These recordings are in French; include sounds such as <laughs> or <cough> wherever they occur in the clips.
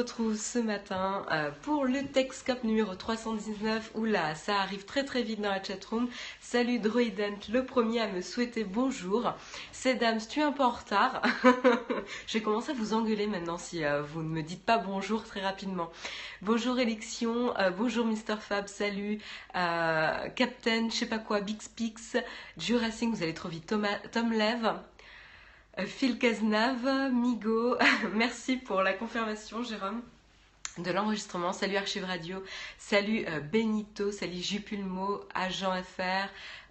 retrouve ce matin euh, pour le Texcop numéro 319. Oula, ça arrive très très vite dans la chatroom. Salut Droident, le premier à me souhaiter bonjour. C'est Dams, tu es un peu en retard. <laughs> Je vais commencer à vous engueuler maintenant si euh, vous ne me dites pas bonjour très rapidement. Bonjour Élection, euh, bonjour Mr Fab, salut Captain, je sais pas quoi, Big Spix, Jurassic, vous allez trop vite, Thomas, Tom Lev. Phil Cazenave, Migo, <laughs> merci pour la confirmation, Jérôme de l'enregistrement. Salut Archive Radio, salut euh, Benito, salut Jupulmo, Agent FR,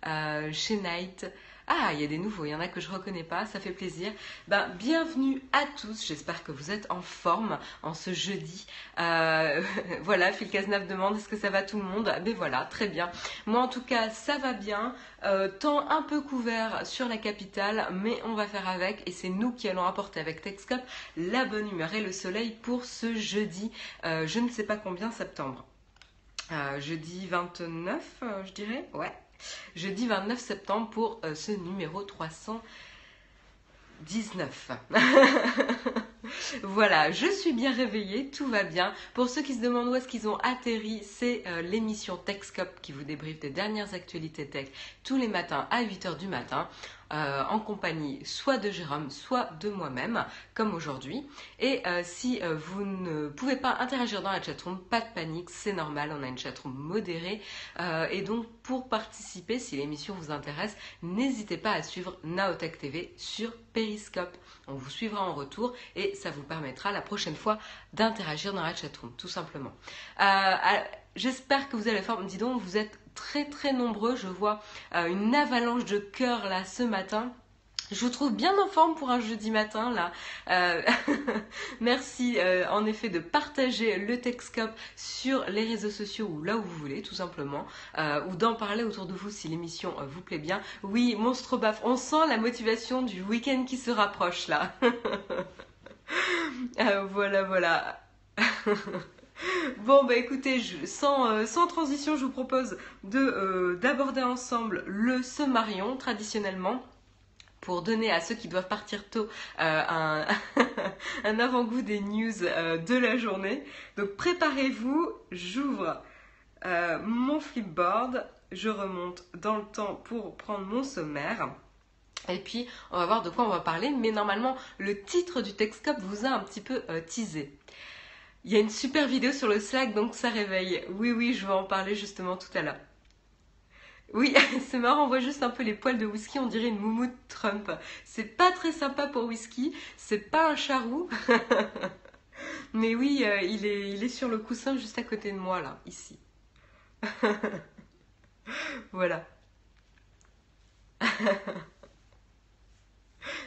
euh, chez Night, ah, il y a des nouveaux, il y en a que je ne reconnais pas, ça fait plaisir. Ben, bienvenue à tous, j'espère que vous êtes en forme en ce jeudi. Euh, <laughs> voilà, Phil demande est-ce que ça va tout le monde? Ben voilà, très bien. Moi en tout cas, ça va bien. Euh, temps un peu couvert sur la capitale, mais on va faire avec et c'est nous qui allons apporter avec Texcop la bonne humeur et le soleil pour ce jeudi, euh, je ne sais pas combien septembre. jeudi 29, je dirais, ouais, jeudi 29 septembre pour euh, ce numéro 319. <laughs> voilà, je suis bien réveillée, tout va bien. Pour ceux qui se demandent où est-ce qu'ils ont atterri, c'est euh, l'émission TechScope qui vous débriefe des dernières actualités tech tous les matins à 8h du matin. Euh, en compagnie soit de Jérôme, soit de moi-même, comme aujourd'hui. Et euh, si euh, vous ne pouvez pas interagir dans la chatroom, pas de panique, c'est normal, on a une chatroom modérée. et donc, pour participer, si l'émission vous intéresse, n'hésitez pas à suivre Naotech TV sur Periscope. On vous suivra en retour et ça vous permettra la prochaine fois d'interagir dans la chatroom, tout simplement. J'espère que vous allez faire. Dis donc, vous êtes très très nombreux. Je vois euh, une avalanche de cœurs là ce matin. Je vous trouve bien en forme pour un jeudi matin là. Euh, <laughs> merci euh, en effet de partager le Texcope sur les réseaux sociaux ou là où vous voulez tout simplement, ou d'en parler autour de vous si l'émission vous plaît bien. Oui, monstre baf, on sent la motivation du week-end qui se rapproche là. <laughs> voilà, voilà. <laughs> <laughs> Bon, bah écoutez, sans, euh, sans, transition, je vous propose euh, d'aborder ensemble le Sommarion, traditionnellement pour donner à ceux qui doivent partir tôt euh, un, <laughs> avant-goût des news de la journée. Donc préparez-vous, j'ouvre mon flipboard, je remonte dans le temps pour prendre mon sommaire. Et puis, on va voir de quoi on va parler. Mais normalement, le titre du Texcope vous a un petit peu teasé. Il y a une super vidéo sur le Slack, donc ça réveille. Oui, oui, je vais en parler justement tout à l'heure. Oui, <laughs> c'est marrant, on voit juste un peu les poils de whisky, on dirait une moumoute Trump. C'est pas très sympa pour whisky, c'est pas un charou. <laughs> Mais oui, euh, il, est, il est sur le coussin juste à côté de moi, là, ici. <laughs> voilà.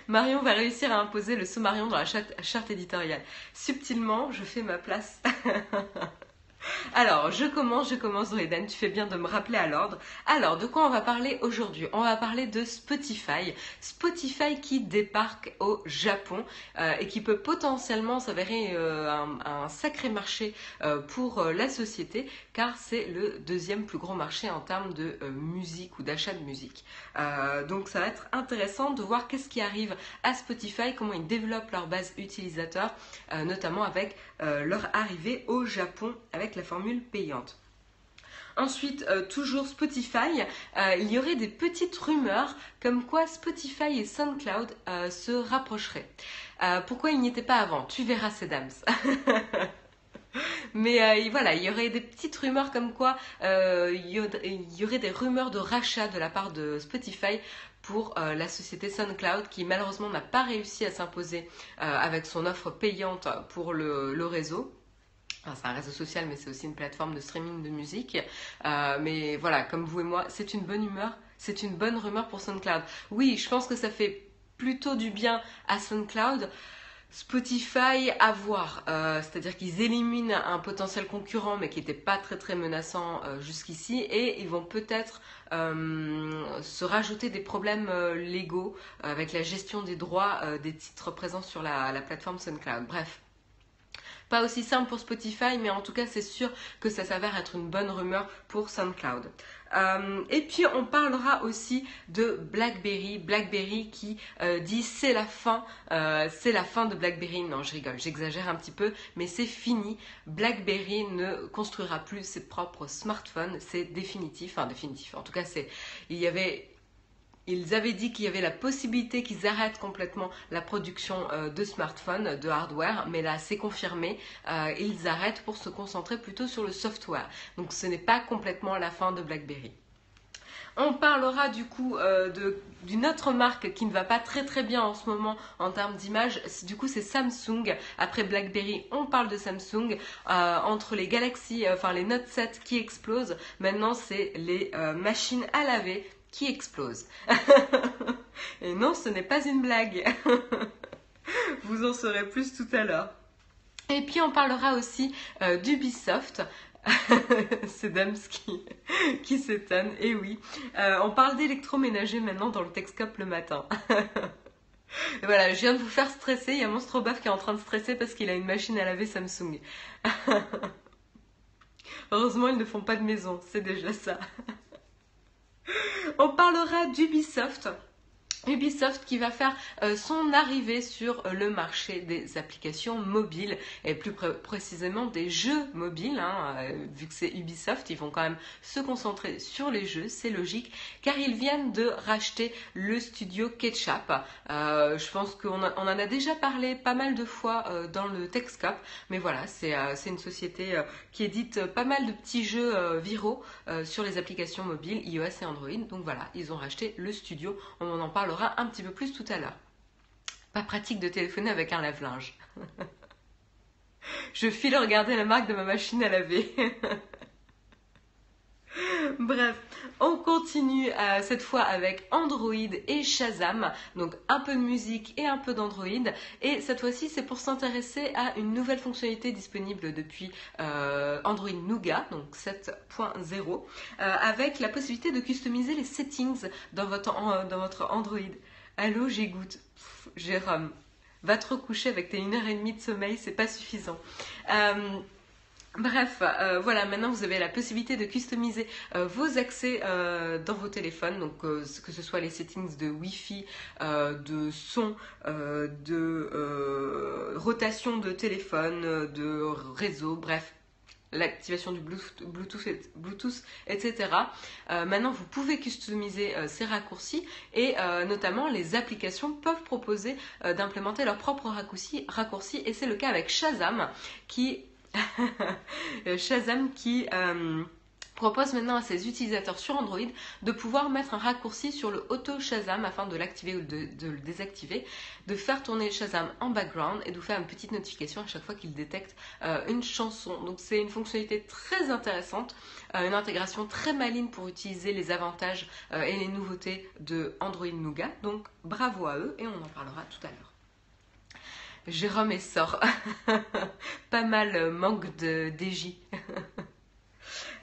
Marion va réussir à imposer le Sommarion dans la charte éditoriale. Subtilement, je fais ma place. <laughs> <laughs> Alors, je commence, je commence, Eden, tu fais bien de me rappeler à l'ordre. Alors, de quoi on va parler aujourd'hui? On va parler de Spotify. Spotify qui débarque au Japon euh, et qui peut potentiellement s'avérer euh, un, sacré marché euh, pour la société car c'est le deuxième plus gros marché en termes de musique ou d'achat de musique. donc, ça va être intéressant de voir qu'est-ce qui arrive à Spotify, comment ils développent leur base utilisateur, notamment avec leur arrivée au Japon la formule payante. Ensuite, euh, toujours Spotify, euh, il y aurait des petites rumeurs comme quoi Spotify et SoundCloud euh, se rapprocheraient. pourquoi ils n'y étaient pas avant? Tu verras ces dames. <laughs> Mais voilà, il y aurait des petites rumeurs comme quoi il y, aurait des rumeurs de rachat de la part de Spotify pour la société SoundCloud qui malheureusement n'a pas réussi à s'imposer avec son offre payante pour le réseau c'est un réseau social, mais c'est aussi une plateforme de streaming de musique. Euh, mais voilà, comme vous et moi, c'est une bonne humeur, c'est une bonne rumeur pour SoundCloud. Oui, je pense que ça fait plutôt du bien à SoundCloud. Spotify à voir, euh, c'est-à-dire qu'ils éliminent un potentiel concurrent mais qui n'était pas très très menaçant euh, jusqu'ici et ils vont peut-être se rajouter des problèmes légaux avec la gestion des droits des titres présents sur la, la plateforme SoundCloud. Bref, Pas aussi simple pour Spotify, mais en tout cas, c'est sûr que ça s'avère être une bonne rumeur pour SoundCloud. Euh, et puis on parlera aussi de BlackBerry, BlackBerry qui euh, dit c'est la fin, euh, c'est la fin de BlackBerry. Non, je rigole, j'exagère un petit peu, mais c'est fini. BlackBerry ne construira plus ses propres smartphones, c'est définitif, enfin définitif. En tout cas, c'est il y avait ils avaient dit qu'il y avait la possibilité qu'ils arrêtent complètement la production euh, de smartphones, de hardware, mais là c'est confirmé, euh, ils arrêtent pour se concentrer plutôt sur le software. Donc ce n'est pas complètement la fin de BlackBerry. On parlera du coup euh, d'une autre marque qui ne va pas très très bien en ce moment en termes d'image. Du coup, c'est Samsung. Après BlackBerry, on parle de Samsung. entre les Galaxy, enfin les Note 7 qui explosent, maintenant c'est les machines à laver qui explose. <laughs> Et non, ce n'est pas une blague. <laughs> Vous en saurez plus tout à l'heure. Et puis on parlera aussi euh, d'Ubisoft. <laughs> C'est Damski qui s'étonne. Et oui, euh, on parle d'électroménager maintenant dans le Texcop le matin. voilà, je viens de vous faire stresser. Il y a Monstrobaf qui est en train de stresser parce qu'il a une machine à laver Samsung. Heureusement, ils ne font pas de maison. C'est déjà ça. On parlera d'Ubisoft. Ubisoft qui va faire euh, son arrivée sur euh, le marché des applications mobiles et plus précisément des jeux mobiles. Hein, euh, vu que c'est Ubisoft, ils vont quand même se concentrer sur les jeux, c'est logique, car ils viennent de racheter le studio Ketchup. je pense qu'on en a déjà parlé pas mal de fois dans le Techscope, mais voilà, c'est une société qui édite pas mal de petits jeux viraux sur les applications mobiles iOS et Android. Donc voilà, ils ont racheté le studio, on en parle un petit peu plus tout à l'heure. Pas pratique de téléphoner avec un lave-linge. <laughs> Je file regarder la marque de ma machine à laver. <laughs> <laughs> Bref, on continue euh, cette fois avec Android et Shazam. Donc un peu de musique et un peu d'Android. Et cette fois-ci, c'est pour s'intéresser à une nouvelle fonctionnalité disponible depuis euh, Android Nougat, donc 7.0, euh, avec la possibilité de customiser les settings dans votre, Android. Allô, j'égoutte. Jérôme, va te recoucher avec tes 1h30 de sommeil, c'est pas suffisant. Bref, euh, voilà, maintenant vous avez la possibilité de customiser euh, vos accès euh, dans vos téléphones, donc que ce soit les settings de Wi-Fi, de son, de rotation de téléphone, de réseau, bref, l'activation du Bluetooth, etc. maintenant, vous pouvez customiser ces raccourcis et notamment les applications peuvent proposer d'implémenter leurs propres raccourcis, raccourcis et c'est le cas avec Shazam qui <laughs> Shazam qui euh, propose maintenant à ses utilisateurs sur Android de pouvoir mettre un raccourci sur le auto Shazam afin de l'activer ou de, le désactiver, de faire tourner Shazam en background et de vous faire une petite notification à chaque fois qu'il détecte euh, une chanson. Donc c'est une fonctionnalité très intéressante, euh, une intégration très maligne pour utiliser les avantages et les nouveautés de Android Nougat. Donc bravo à eux et on en parlera tout à l'heure. Jérôme et sort. <laughs> Pas mal euh, manque de DJ. <laughs>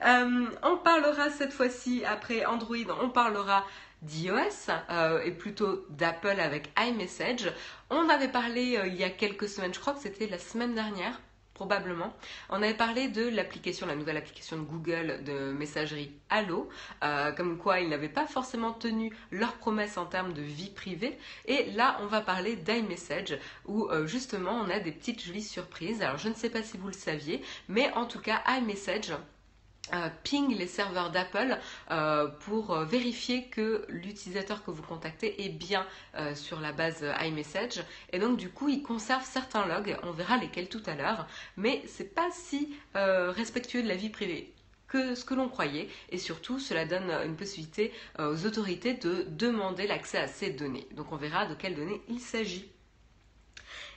Euh, on parlera cette fois-ci, après Android, on parlera d'iOS euh, et plutôt d'Apple avec iMessage. On avait parlé il y a quelques semaines, je crois que c'était la semaine dernière, probablement. On avait parlé de l'application, la nouvelle application de Google de messagerie Allo, euh, comme quoi ils n'avaient pas forcément tenu leurs promesses en termes de vie privée. Et là, on va parler d'iMessage, où euh, justement on a des petites jolies surprises. Alors je ne sais pas si vous le saviez, mais en tout cas iMessage euh, ping les serveurs d'Apple euh, pour euh, vérifier que l'utilisateur que vous contactez est bien sur la base iMessage et donc du coup il conserve certains logs, on verra lesquels tout à l'heure, mais c'est pas si respectueux de la vie privée que ce que l'on croyait et surtout cela donne une possibilité aux autorités de demander l'accès à ces données. Donc on verra de quelles données il s'agit.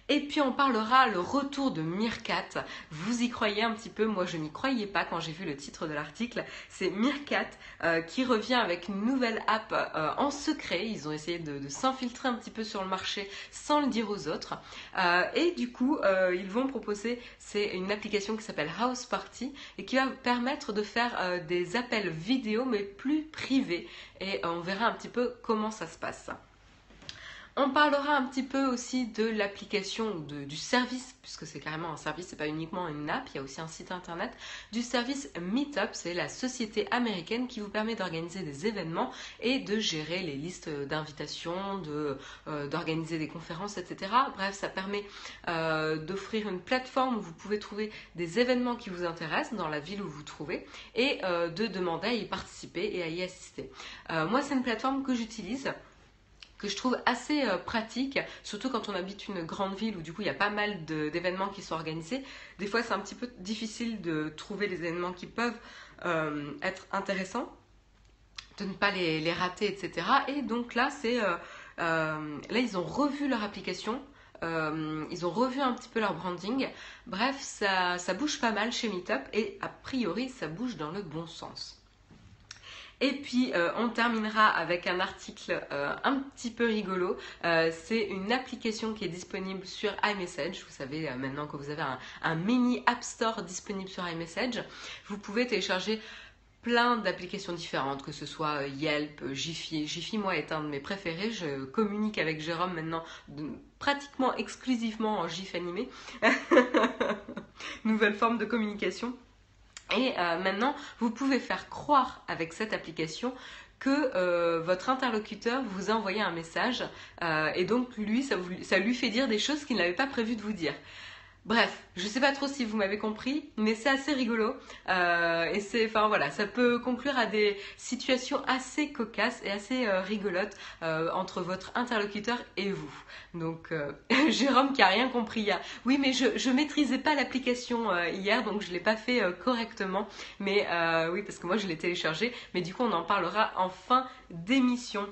Et puis on parlera le retour de Meerkat. Vous y croyez un petit peu, moi je n'y croyais pas quand j'ai vu le titre de l'article. C'est Meerkat euh, qui revient avec une nouvelle app euh, en secret. Ils ont essayé de, s'infiltrer un petit peu sur le marché sans le dire aux autres. Euh, et du coup, ils vont proposer, une application qui s'appelle House Party et qui va permettre de faire des appels vidéo mais plus privés. Et on verra un petit peu comment ça se passe. On parlera un petit peu aussi de l'application du service, puisque c'est carrément un service, c'est pas uniquement une app, il y a aussi un site internet, du service Meetup, c'est la société américaine qui vous permet d'organiser des événements et de gérer les listes d'invitations, euh, d'organiser des conférences, etc. Bref, ça permet euh, d'offrir une plateforme où vous pouvez trouver des événements qui vous intéressent dans la ville où vous trouvez et euh, de demander à y participer et à y assister. moi, c'est une plateforme que j'utilise que je trouve assez euh, pratique, surtout quand on habite une grande ville où du coup il y a pas mal d'événements qui sont organisés. Des fois c'est un petit peu difficile de trouver les événements qui peuvent euh, être intéressants, de ne pas les, rater, etc. Et donc là c'est euh, là ils ont revu leur application. ils ont revu un petit peu leur branding. Bref, ça, ça bouge pas mal chez Meetup et a priori ça bouge dans le bon sens. Et puis euh, on terminera avec un article euh, un petit peu rigolo. Euh, c'est une application qui est disponible sur iMessage. Vous savez maintenant que vous avez un, mini App Store disponible sur iMessage. Vous pouvez télécharger plein d'applications différentes, que ce soit Yelp, Jiffy. Jiffy, moi, est un de mes préférés. Je communique avec Jérôme maintenant pratiquement exclusivement en GIF animé. <laughs> Nouvelle forme de communication. Et euh, maintenant, vous pouvez faire croire avec cette application que euh, votre interlocuteur vous a envoyé un message euh, et donc lui, ça, ça, lui fait dire des choses qu'il n'avait pas prévu de vous dire. Bref, je sais pas trop si vous m'avez compris, mais c'est assez rigolo euh, et c'est, enfin voilà, ça peut conclure à des situations assez cocasses et assez euh, rigolotes euh, entre votre interlocuteur et vous. Donc <laughs> Jérôme qui a rien compris, oui mais je je maîtrisais pas l'application hier donc je l'ai pas fait correctement, mais oui parce que moi je l'ai téléchargé, mais du coup on en parlera en fin d'émission.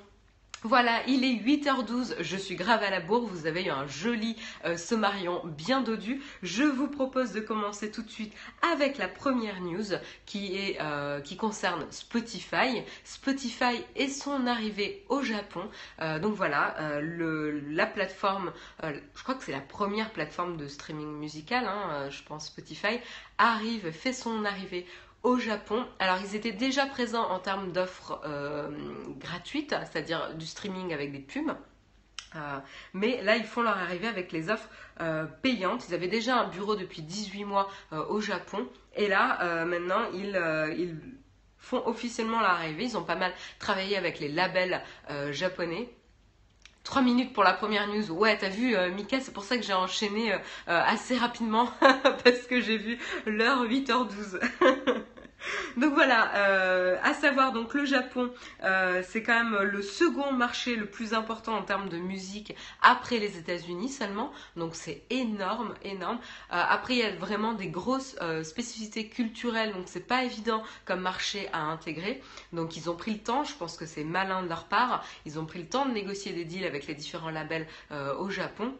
Voilà, il est 8h12, je suis grave à la bourre, vous avez eu un joli euh, sommarion bien dodu. Je vous propose de commencer tout de suite avec la première news qui, est, euh, qui concerne Spotify. Spotify et son arrivée au Japon. Euh, donc voilà, la plateforme, je crois que c'est la première plateforme de streaming musical, hein, je pense Spotify, arrive, fait son arrivée au Japon. Alors ils étaient déjà présents en termes d'offres euh, gratuites, c'est-à-dire du streaming avec des pubs. Euh, mais là, ils font leur arrivée avec les offres euh, payantes. Ils avaient déjà un bureau depuis 18 mois au Japon. Et là, maintenant, ils, ils, font officiellement leur arrivée. Ils ont pas mal travaillé avec les labels japonais. 3 minutes pour la première news. Ouais, t'as vu, Mika, c'est pour ça que j'ai enchaîné assez rapidement <laughs> parce que j'ai vu l'heure 8h12. <laughs> Donc voilà, euh, à savoir donc le Japon, euh, c'est quand même le second marché le plus important en termes de musique après les États-Unis seulement. Donc c'est énorme, énorme. Euh, après il y a vraiment des grosses spécificités culturelles, donc c'est pas évident comme marché à intégrer. Donc ils ont pris le temps, je pense que c'est malin de leur part. Ils ont pris le temps de négocier des deals avec les différents labels au Japon.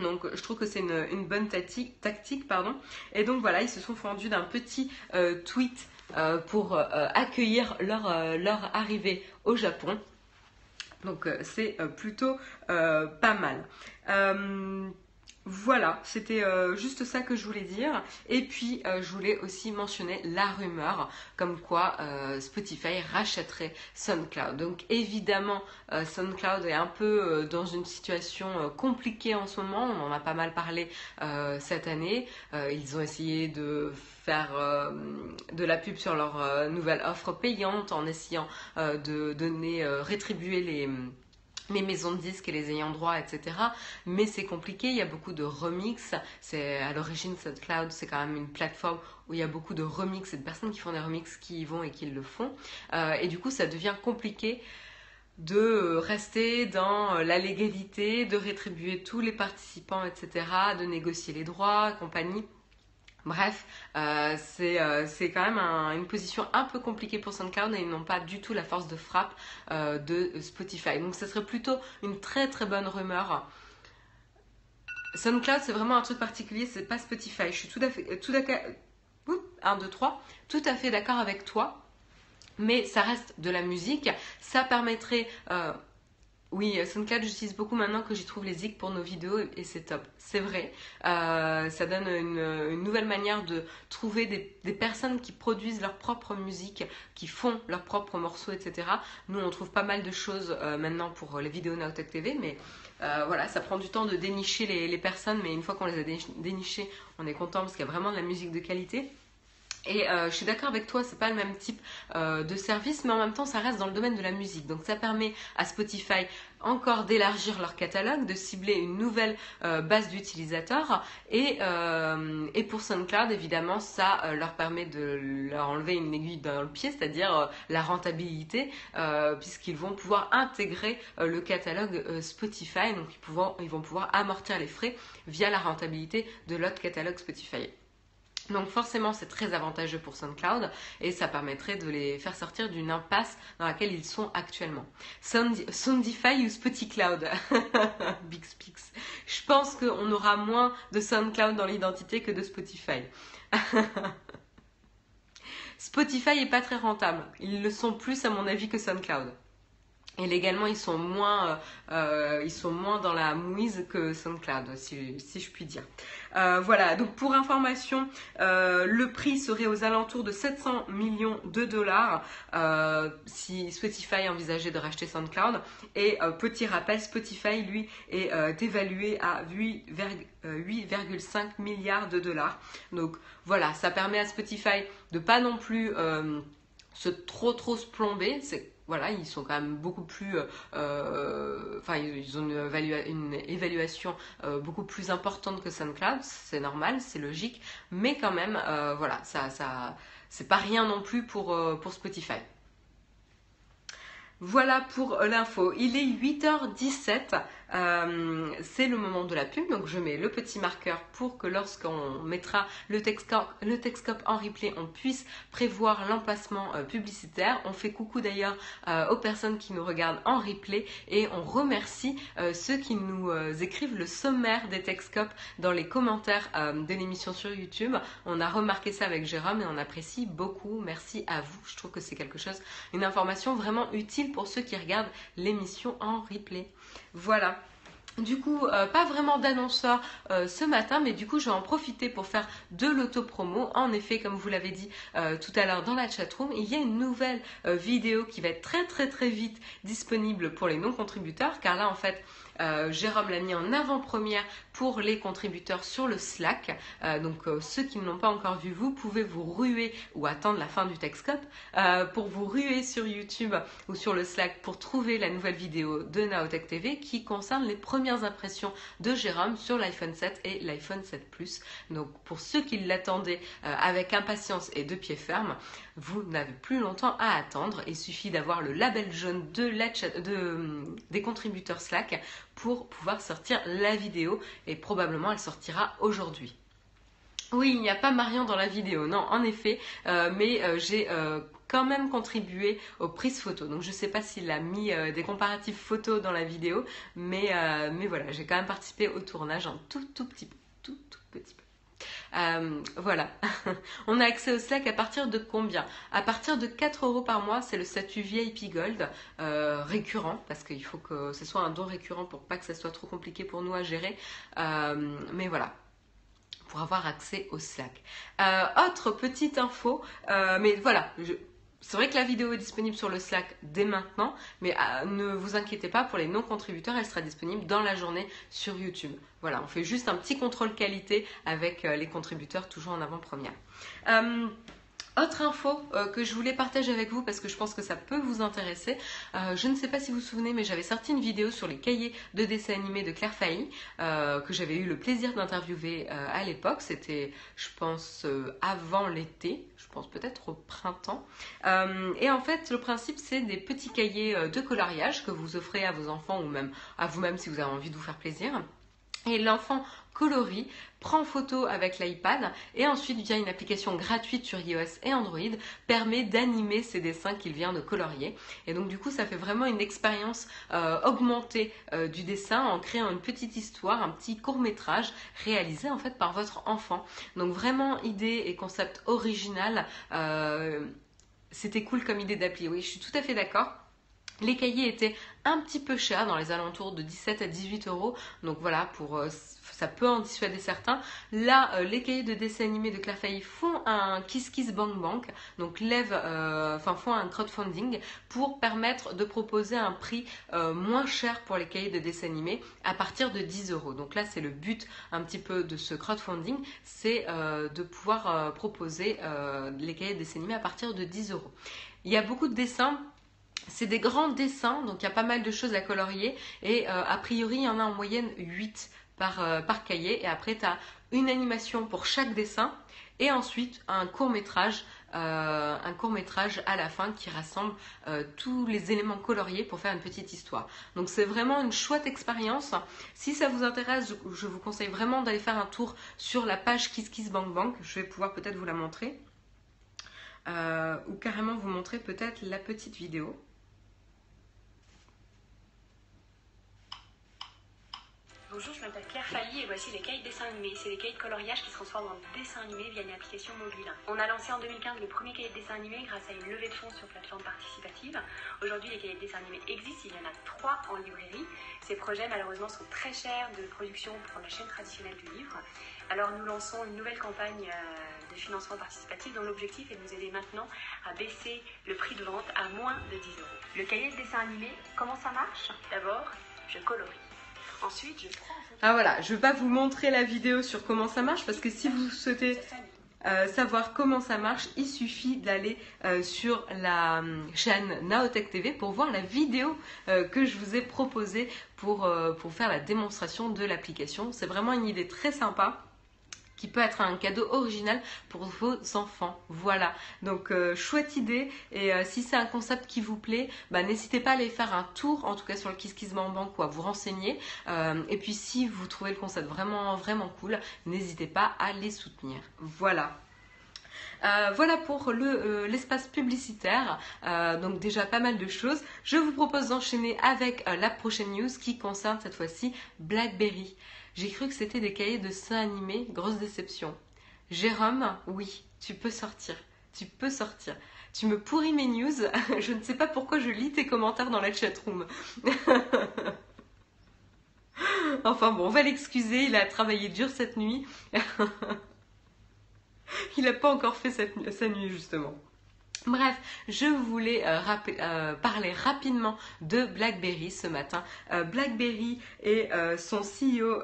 Donc je trouve que c'est une, bonne tactique, pardon. Et donc voilà, ils se sont fendus d'un petit euh, tweet euh, pour euh, accueillir leur, leur, arrivée au Japon. Donc c'est plutôt pas mal. Voilà, c'était euh, juste ça que je voulais dire. Et puis, euh, je voulais aussi mentionner la rumeur comme quoi euh, Spotify rachèterait SoundCloud. Donc, évidemment, SoundCloud est un peu dans une situation compliquée en ce moment. On en a pas mal parlé cette année. ils ont essayé de faire de la pub sur leur nouvelle offre payante en essayant de donner, rétribuer les les maisons de disques et les ayants droit, etc. Mais c'est compliqué, il y a beaucoup de remix. C'est à l'origine SoundCloud, c'est quand même une plateforme où il y a beaucoup de remix et de personnes qui font des remix qui y vont et qui le font. Euh, et du coup, ça devient compliqué de rester dans la légalité, de rétribuer tous les participants, etc., de négocier les droits, compagnie. Bref, euh, euh, c'est quand même une position un peu compliquée pour SoundCloud et ils n'ont pas du tout la force de frappe euh, de Spotify. Donc ce serait plutôt une très très bonne rumeur. SoundCloud c'est vraiment un truc particulier, c'est pas Spotify. Je suis tout à fait, tout d'accord, 1, 2, 3, tout à fait d'accord avec toi, mais ça reste de la musique. Ça permettrait oui, SoundCloud, j'utilise beaucoup maintenant que j'y trouve les zik pour nos vidéos et c'est top. C'est vrai. Euh, ça donne une, nouvelle manière de trouver des, personnes qui produisent leur propre musique, qui font leurs propres morceaux, etc. Nous, on trouve pas mal de choses euh, maintenant pour les vidéos Naotech TV, mais euh, voilà, ça prend du temps de dénicher les, les personnes, mais une fois qu'on les a dénichées, on est content parce qu'il y a vraiment de la musique de qualité. Et euh, je suis d'accord avec toi, c'est pas le même type euh, de service, mais en même temps, ça reste dans le domaine de la musique. Donc, ça permet à Spotify encore d'élargir leur catalogue, de cibler une nouvelle euh, base d'utilisateurs. Et, et, pour SoundCloud, évidemment, ça leur permet de leur enlever une aiguille dans le pied, c'est-à-dire la rentabilité, puisqu'ils vont pouvoir intégrer le catalogue Spotify. Donc, ils, ils vont pouvoir amortir les frais via la rentabilité de l'autre catalogue Spotify. Donc forcément, c'est très avantageux pour SoundCloud et ça permettrait de les faire sortir d'une impasse dans laquelle ils sont actuellement. Soundify ou SpotiCloud <laughs> Big Speaks. Je pense qu'on aura moins de SoundCloud dans l'identité que de Spotify. <laughs> Spotify est pas très rentable. Ils le sont plus à mon avis que SoundCloud. Et légalement, ils sont moins, euh, euh, ils sont moins dans la mouise que SoundCloud, si, je puis dire. Euh, voilà, donc pour information, le prix serait aux alentours de 700 millions de dollars si Spotify envisageait de racheter SoundCloud. Et petit rappel, Spotify, lui, est évalué à 8,5 milliards de dollars. Donc voilà, ça permet à Spotify de pas non plus se trop trop se plomber. C'est voilà, ils sont quand même beaucoup plus, euh, euh, enfin, ils ont une, évaluation euh, beaucoup plus importante que SoundCloud, c'est normal, c'est logique, mais quand même, voilà, ça, ça, c'est pas rien non plus pour, pour Spotify. Voilà pour l'info. Il est 8h17. Euh, c'est le moment de la pub, donc je mets le petit marqueur pour que lorsqu'on mettra le Texcope, en replay, on puisse prévoir l'emplacement euh, publicitaire. On fait coucou d'ailleurs euh, aux personnes qui nous regardent en replay et on remercie ceux qui nous écrivent le sommaire des Texcopes dans les commentaires de l'émission sur YouTube. On a remarqué ça avec Jérôme et on apprécie beaucoup. Merci à vous. Je trouve que c'est quelque chose, une information vraiment utile pour ceux qui regardent l'émission en replay. Voilà. Du coup, euh, pas vraiment d'annonceur euh, ce matin, mais du coup, je vais en profiter pour faire de l'autopromo. En effet, comme vous l'avez dit euh, tout à l'heure dans la chatroom, il y a une nouvelle vidéo qui va être très très très vite disponible pour les non-contributeurs, car là, en fait, euh, Jérôme l'a mis en avant-première pour les contributeurs sur le Slack. Euh, donc euh, ceux qui ne l'ont pas encore vu, vous pouvez vous ruer ou attendre la fin du Texcope pour vous ruer sur YouTube ou sur le Slack pour trouver la nouvelle vidéo de Naotech TV qui concerne les premières impressions de Jérôme sur l'iPhone 7 et l'iPhone 7 Plus. Donc pour ceux qui l'attendaient avec impatience et de pied ferme, vous n'avez plus longtemps à attendre. Il suffit d'avoir le label jaune de, de des contributeurs Slack pour pouvoir sortir la vidéo et probablement elle sortira aujourd'hui. Oui, il n'y a pas Marion dans la vidéo, non, en effet, euh, mais euh, j'ai euh, quand même contribué aux prises photos. Donc je ne sais pas s'il a mis des comparatifs photos dans la vidéo, mais, voilà, j'ai quand même participé au tournage un tout tout petit peu, tout tout petit peu. Euh, voilà. <laughs> on a accès au Slack à partir de combien? À partir de 4 euros par mois, c'est le statut VIP Gold euh, récurrent, parce qu'il faut que ce soit un don récurrent pour pas que ça soit trop compliqué pour nous à gérer. Euh, mais voilà, pour avoir accès au Slack. autre petite info, mais voilà, c'est vrai que la vidéo est disponible sur le Slack dès maintenant, mais euh, ne vous inquiétez pas, pour les non-contributeurs, elle sera disponible dans la journée sur YouTube. Voilà, on fait juste un petit contrôle qualité avec euh, les contributeurs toujours en avant-première. Euh, autre info euh, que je voulais partager avec vous parce que je pense que ça peut vous intéresser. Euh, je ne sais pas si vous vous souvenez, mais j'avais sorti une vidéo sur les cahiers de dessin animé de Claire Failly euh, que j'avais eu le plaisir d'interviewer à l'époque. C'était, je pense, avant l'été. Je pense peut-être au printemps. et en fait, le principe, c'est des petits cahiers de coloriage que vous offrez à vos enfants ou même à vous-même si vous avez envie de vous faire plaisir. Et l'enfant colorie, prend photo avec l'iPad et ensuite via une application gratuite sur iOS et Android permet d'animer ses dessins qu'il vient de colorier. Et donc du coup ça fait vraiment une expérience euh, augmentée euh, du dessin en créant une petite histoire, un petit court métrage réalisé en fait par votre enfant. Donc vraiment idée et concept original. Euh, c'était cool comme idée d'appli, oui je suis tout à fait d'accord. Les cahiers étaient un petit peu chers, dans les alentours de 17 à 18 euros. Donc voilà, pour ça peut en dissuader certains. Là, euh, les cahiers de dessin animé de Claire Failly font un Kiss Kiss Bank Bank, donc lèvent, euh, enfin font un crowdfunding pour permettre de proposer un prix euh, moins cher pour les cahiers de dessin animé à partir de 10 euros. Donc là, c'est le but un petit peu de ce crowdfunding, c'est de pouvoir proposer les cahiers de dessin animé à partir de 10 euros. Il y a beaucoup de dessins c'est des grands dessins, donc il y a pas mal de choses à colorier et a priori il y en a en moyenne 8 euh, par, cahier. Et après, tu as une animation pour chaque dessin et ensuite un court métrage. Euh, un court métrage à la fin qui rassemble euh, tous les éléments coloriés pour faire une petite histoire. Donc c'est vraiment une chouette expérience. Si ça vous intéresse, je, vous conseille vraiment d'aller faire un tour sur la page Kiss Kiss Bank Bank. Je vais pouvoir peut-être vous la montrer. ou carrément vous montrer peut-être la petite vidéo. Bonjour, je m'appelle Claire Failly et voici les cahiers de dessin animé. C'est des cahiers de coloriage qui se transforment en dessin animé via une application mobile. On a lancé en 2015 le premier cahier de dessin animé grâce à une levée de fonds sur plateforme participative. Aujourd'hui, les cahiers de dessin animé existent, il y en a trois en librairie. Ces projets, malheureusement, sont très chers de production pour la chaîne traditionnelle du livre. Alors, nous lançons une nouvelle campagne euh, de financement participatif dont l'objectif est de nous aider maintenant à baisser le prix de vente à moins de 10 euros. Le cahier de dessin animé, comment ça marche? D'abord, je colorie. Ensuite, je prends. Ah voilà, je ne vais pas vous montrer la vidéo sur comment ça marche parce que si vous souhaitez euh, savoir comment ça marche, il suffit d'aller euh, sur la euh, chaîne Naotech TV pour voir la vidéo que je vous ai proposée pour, pour faire la démonstration de l'application. C'est vraiment une idée très sympa qui peut être un cadeau original pour vos enfants. Voilà, donc euh, chouette idée et euh, si c'est un concept qui vous plaît, bah, n'hésitez pas à aller faire un tour, en tout cas sur le KissKissBankBank ou à vous renseigner. Euh, et puis si vous trouvez le concept vraiment vraiment cool, n'hésitez pas à les soutenir. Voilà. voilà pour l'espace publicitaire. donc déjà pas mal de choses. Je vous propose d'enchaîner avec la prochaine news qui concerne cette fois-ci BlackBerry. J'ai cru que c'était des cahiers de dessins animés, grosse déception. Jérôme, oui, tu peux sortir. Tu peux sortir. Tu me pourris mes news. <laughs> je ne sais pas pourquoi je lis tes commentaires dans la chatroom. <laughs> enfin bon, on va l'excuser. Il a travaillé dur cette nuit. <laughs> il n'a pas encore fait sa nuit justement. Bref, je voulais euh, euh, parler rapidement de BlackBerry ce matin. Euh, BlackBerry et son CEO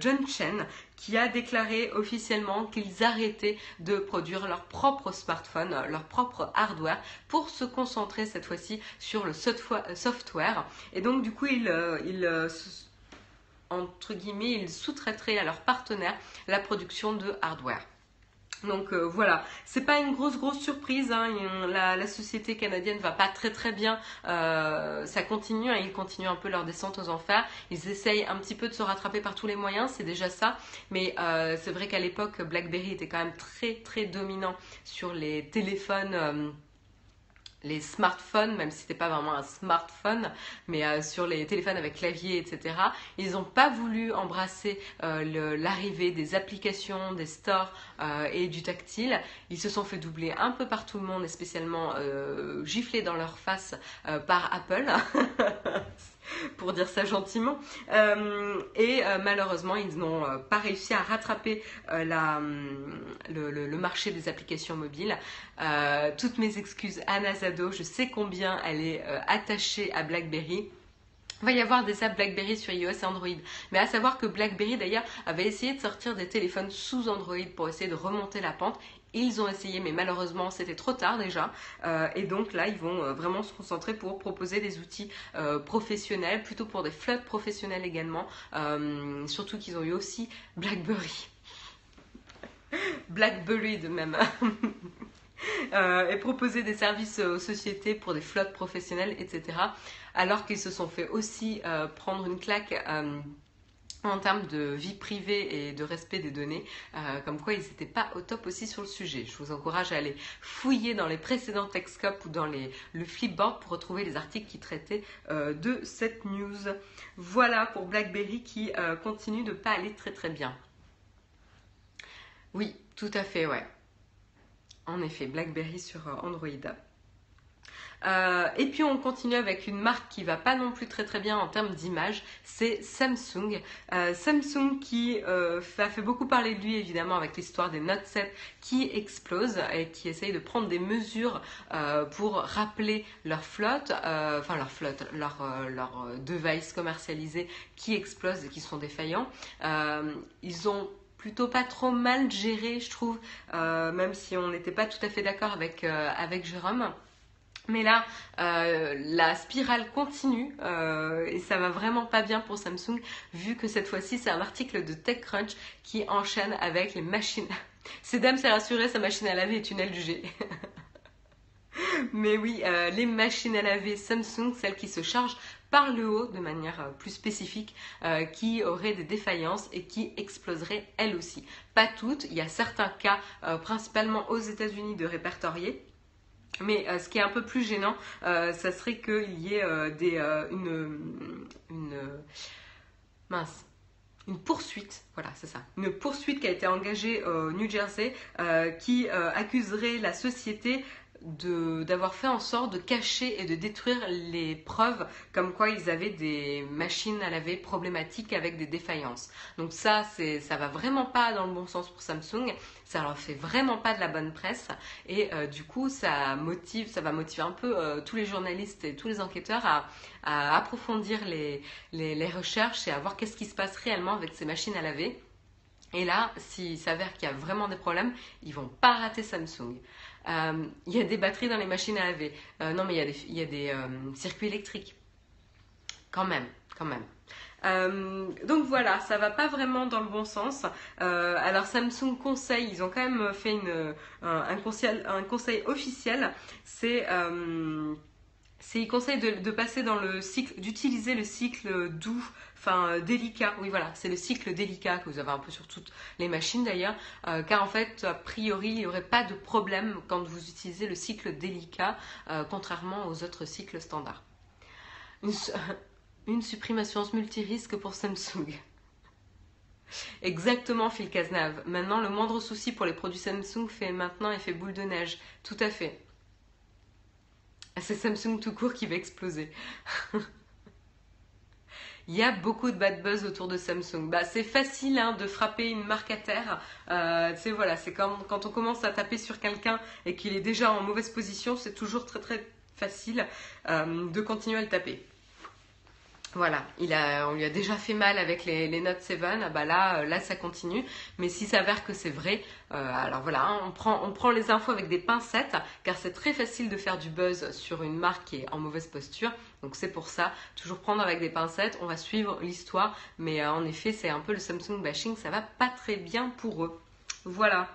John Chen qui a déclaré officiellement qu'ils arrêtaient de produire leur propre smartphone, leur propre hardware, pour se concentrer cette fois-ci sur le software. Et donc du coup, ils, entre guillemets, ils sous-traiteraient à leurs partenaires la production de hardware. Donc euh, voilà, c'est pas une grosse grosse surprise. Hein. La, société canadienne va pas très très bien. Euh, ça continue, hein. ils continuent un peu leur descente aux enfers. Ils essayent un petit peu de se rattraper par tous les moyens, c'est déjà ça. Mais euh, c'est vrai qu'à l'époque, BlackBerry était quand même très très dominant sur les téléphones les smartphones, même si c'était pas vraiment un smartphone, mais euh, sur les téléphones avec clavier, etc. Ils n'ont pas voulu embrasser euh, l'arrivée des applications, des stores euh, et du tactile. Ils se sont fait doubler un peu par tout le monde et spécialement gifler dans leur face par Apple. <laughs> <laughs> pour dire ça gentiment. Euh, et euh, malheureusement, ils n'ont euh, pas réussi à rattraper la, le, marché des applications mobiles. toutes mes excuses à Nazado, je sais combien elle est attachée à BlackBerry. Il va y avoir des apps BlackBerry sur iOS et Android. Mais à savoir que BlackBerry d'ailleurs avait essayé de sortir des téléphones sous Android pour essayer de remonter la pente. Ils ont essayé, mais malheureusement, c'était trop tard déjà. Euh, et donc là, ils vont euh, vraiment se concentrer pour proposer des outils euh, professionnels, plutôt pour des flottes professionnelles également. surtout qu'ils ont eu aussi BlackBerry. <laughs> BlackBerry de même. <laughs> et proposer des services aux sociétés pour des flottes professionnelles, etc. Alors qu'ils se sont fait aussi prendre une claque en termes de vie privée et de respect des données, euh, comme quoi ils n'étaient pas au top aussi sur le sujet. Je vous encourage à aller fouiller dans les précédents Techscope ou dans le Flipboard pour retrouver les articles qui traitaient euh, de cette news. Voilà pour BlackBerry qui euh, continue de pas aller très très bien. Oui, tout à fait, ouais. En effet, BlackBerry sur Android. Euh, et puis on continue avec une marque qui va pas non plus très très bien en termes d'image, c'est Samsung. Euh, Samsung qui euh, a fait beaucoup parler de lui évidemment avec l'histoire des Note 7 qui explosent et qui essayent de prendre des mesures pour rappeler leur flotte, enfin leur flotte, leur, leur device commercialisé qui explosent et qui sont défaillants. ils ont plutôt pas trop mal géré, je trouve, même si on n'était pas tout à fait d'accord avec, avec Jérôme. Mais là, euh, la spirale continue euh, et ça va vraiment pas bien pour Samsung vu que cette fois-ci c'est un article de TechCrunch qui enchaîne avec les machines. <laughs> Ces dames s'est rassurée, sa machine à laver est une LG. <laughs> Mais oui, euh, les machines à laver Samsung, celles qui se chargent par le haut de manière plus spécifique, qui auraient des défaillances et qui exploseraient elles aussi. Pas toutes, il y a certains cas, principalement aux États-Unis, de répertoriés mais euh, ce qui est un peu plus gênant, euh, ça serait qu'il y ait euh, des, une, une, mince, une poursuite, voilà, c'est ça, une poursuite qui a été engagée au New Jersey qui accuserait la société d'avoir fait en sorte de cacher et de détruire les preuves comme quoi ils avaient des machines à laver problématiques avec des défaillances. Donc ça, ça va vraiment pas dans le bon sens pour Samsung, ça leur fait vraiment pas de la bonne presse et euh, du coup ça motive, ça va motiver un peu euh, tous les journalistes et tous les enquêteurs à, approfondir les, les recherches et à voir qu'est-ce qui se passe réellement avec ces machines à laver. Et là, s'il s'avère qu'il y a vraiment des problèmes, ils vont pas rater Samsung. Euh, il y a des batteries dans les machines à laver. Euh, non, mais il y a des, euh, circuits électriques. Quand même, quand même. donc voilà, ça va pas vraiment dans le bon sens. alors Samsung conseille, ils ont quand même fait un, conseil, officiel. C'est ils conseillent de, passer dans le cycle, d'utiliser le cycle doux enfin euh, délicat. Oui, voilà, c'est le cycle délicat que vous avez un peu sur toutes les machines d'ailleurs, euh, car en fait, a priori, il n'y aurait pas de problème quand vous utilisez le cycle délicat, euh, contrairement aux autres cycles standards. Une, <laughs> une supprime assurance multirisque pour Samsung. <laughs> Exactement, Phil Cazenave. Maintenant, le moindre souci pour les produits Samsung fait maintenant effet boule de neige. Tout à fait. C'est Samsung tout court qui va exploser. <laughs> il y a beaucoup de bad buzz autour de Samsung. Bah, c'est facile hein, de frapper une marque à terre. Euh, voilà, c'est comme quand on commence à taper sur quelqu'un et qu'il est déjà en mauvaise position, c'est toujours très très facile euh, de continuer à le taper. Voilà, on lui a déjà fait mal avec les, Note 7, ah bah là, euh, là ça continue. Mais s'il s'avère que c'est vrai, euh, alors voilà, hein, on, prend, on prend les infos avec des pincettes, car c'est très facile de faire du buzz sur une marque qui est en mauvaise posture. Donc c'est pour ça, toujours prendre avec des pincettes, on va suivre l'histoire. Mais euh, en effet, c'est un peu le Samsung bashing, ça va pas très bien pour eux. Voilà.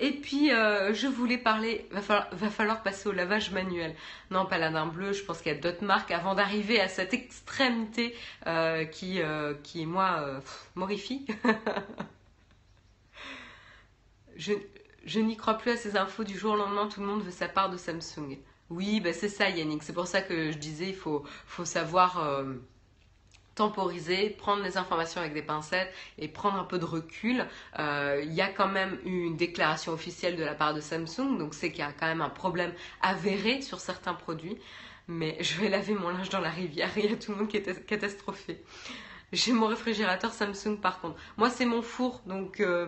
Et puis, euh, je voulais parler, va falloir, va falloir passer au lavage manuel. Non, pas la bleu, je pense qu'il y a d'autres marques avant d'arriver à cette extrémité euh, qui, euh, qui, moi, m'horrifie. <laughs> je, je n'y crois plus à ces infos du jour au lendemain, tout le monde veut sa part de Samsung. Oui, bah c'est ça Yannick, c'est pour ça que je disais, il faut, faut savoir temporiser, prendre les informations avec des pincettes et prendre un peu de recul. Euh, il y a quand même une déclaration officielle de la part de Samsung, donc c'est qu'il y a quand même un problème avéré sur certains produits. Mais <laughs> je vais laver mon linge dans la rivière, il y a tout le monde qui est catastrophé. J'ai mon réfrigérateur Samsung par contre. Moi c'est mon four, donc euh,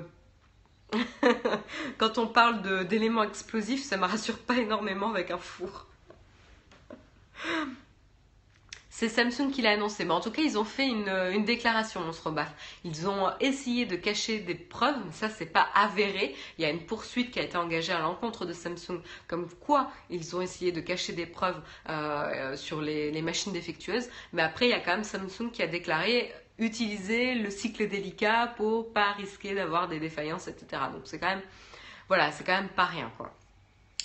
<laughs> quand on parle d'éléments explosifs, ça me rassure pas énormément avec un four. <laughs> C'est Samsung qui l'a annoncé. Mais en tout cas, ils ont fait une, déclaration, on se rebaffe. Ils ont essayé de cacher des preuves, mais ça, c'est pas avéré. Il y a une poursuite qui a été engagée à l'encontre de Samsung, comme quoi ils ont essayé de cacher des preuves euh, sur les, les machines défectueuses. Mais après, il y a quand même Samsung qui a déclaré utiliser le cycle délicat pour pas risquer d'avoir des défaillances, etc. Donc c'est quand même, voilà, c'est quand même pas rien, quoi.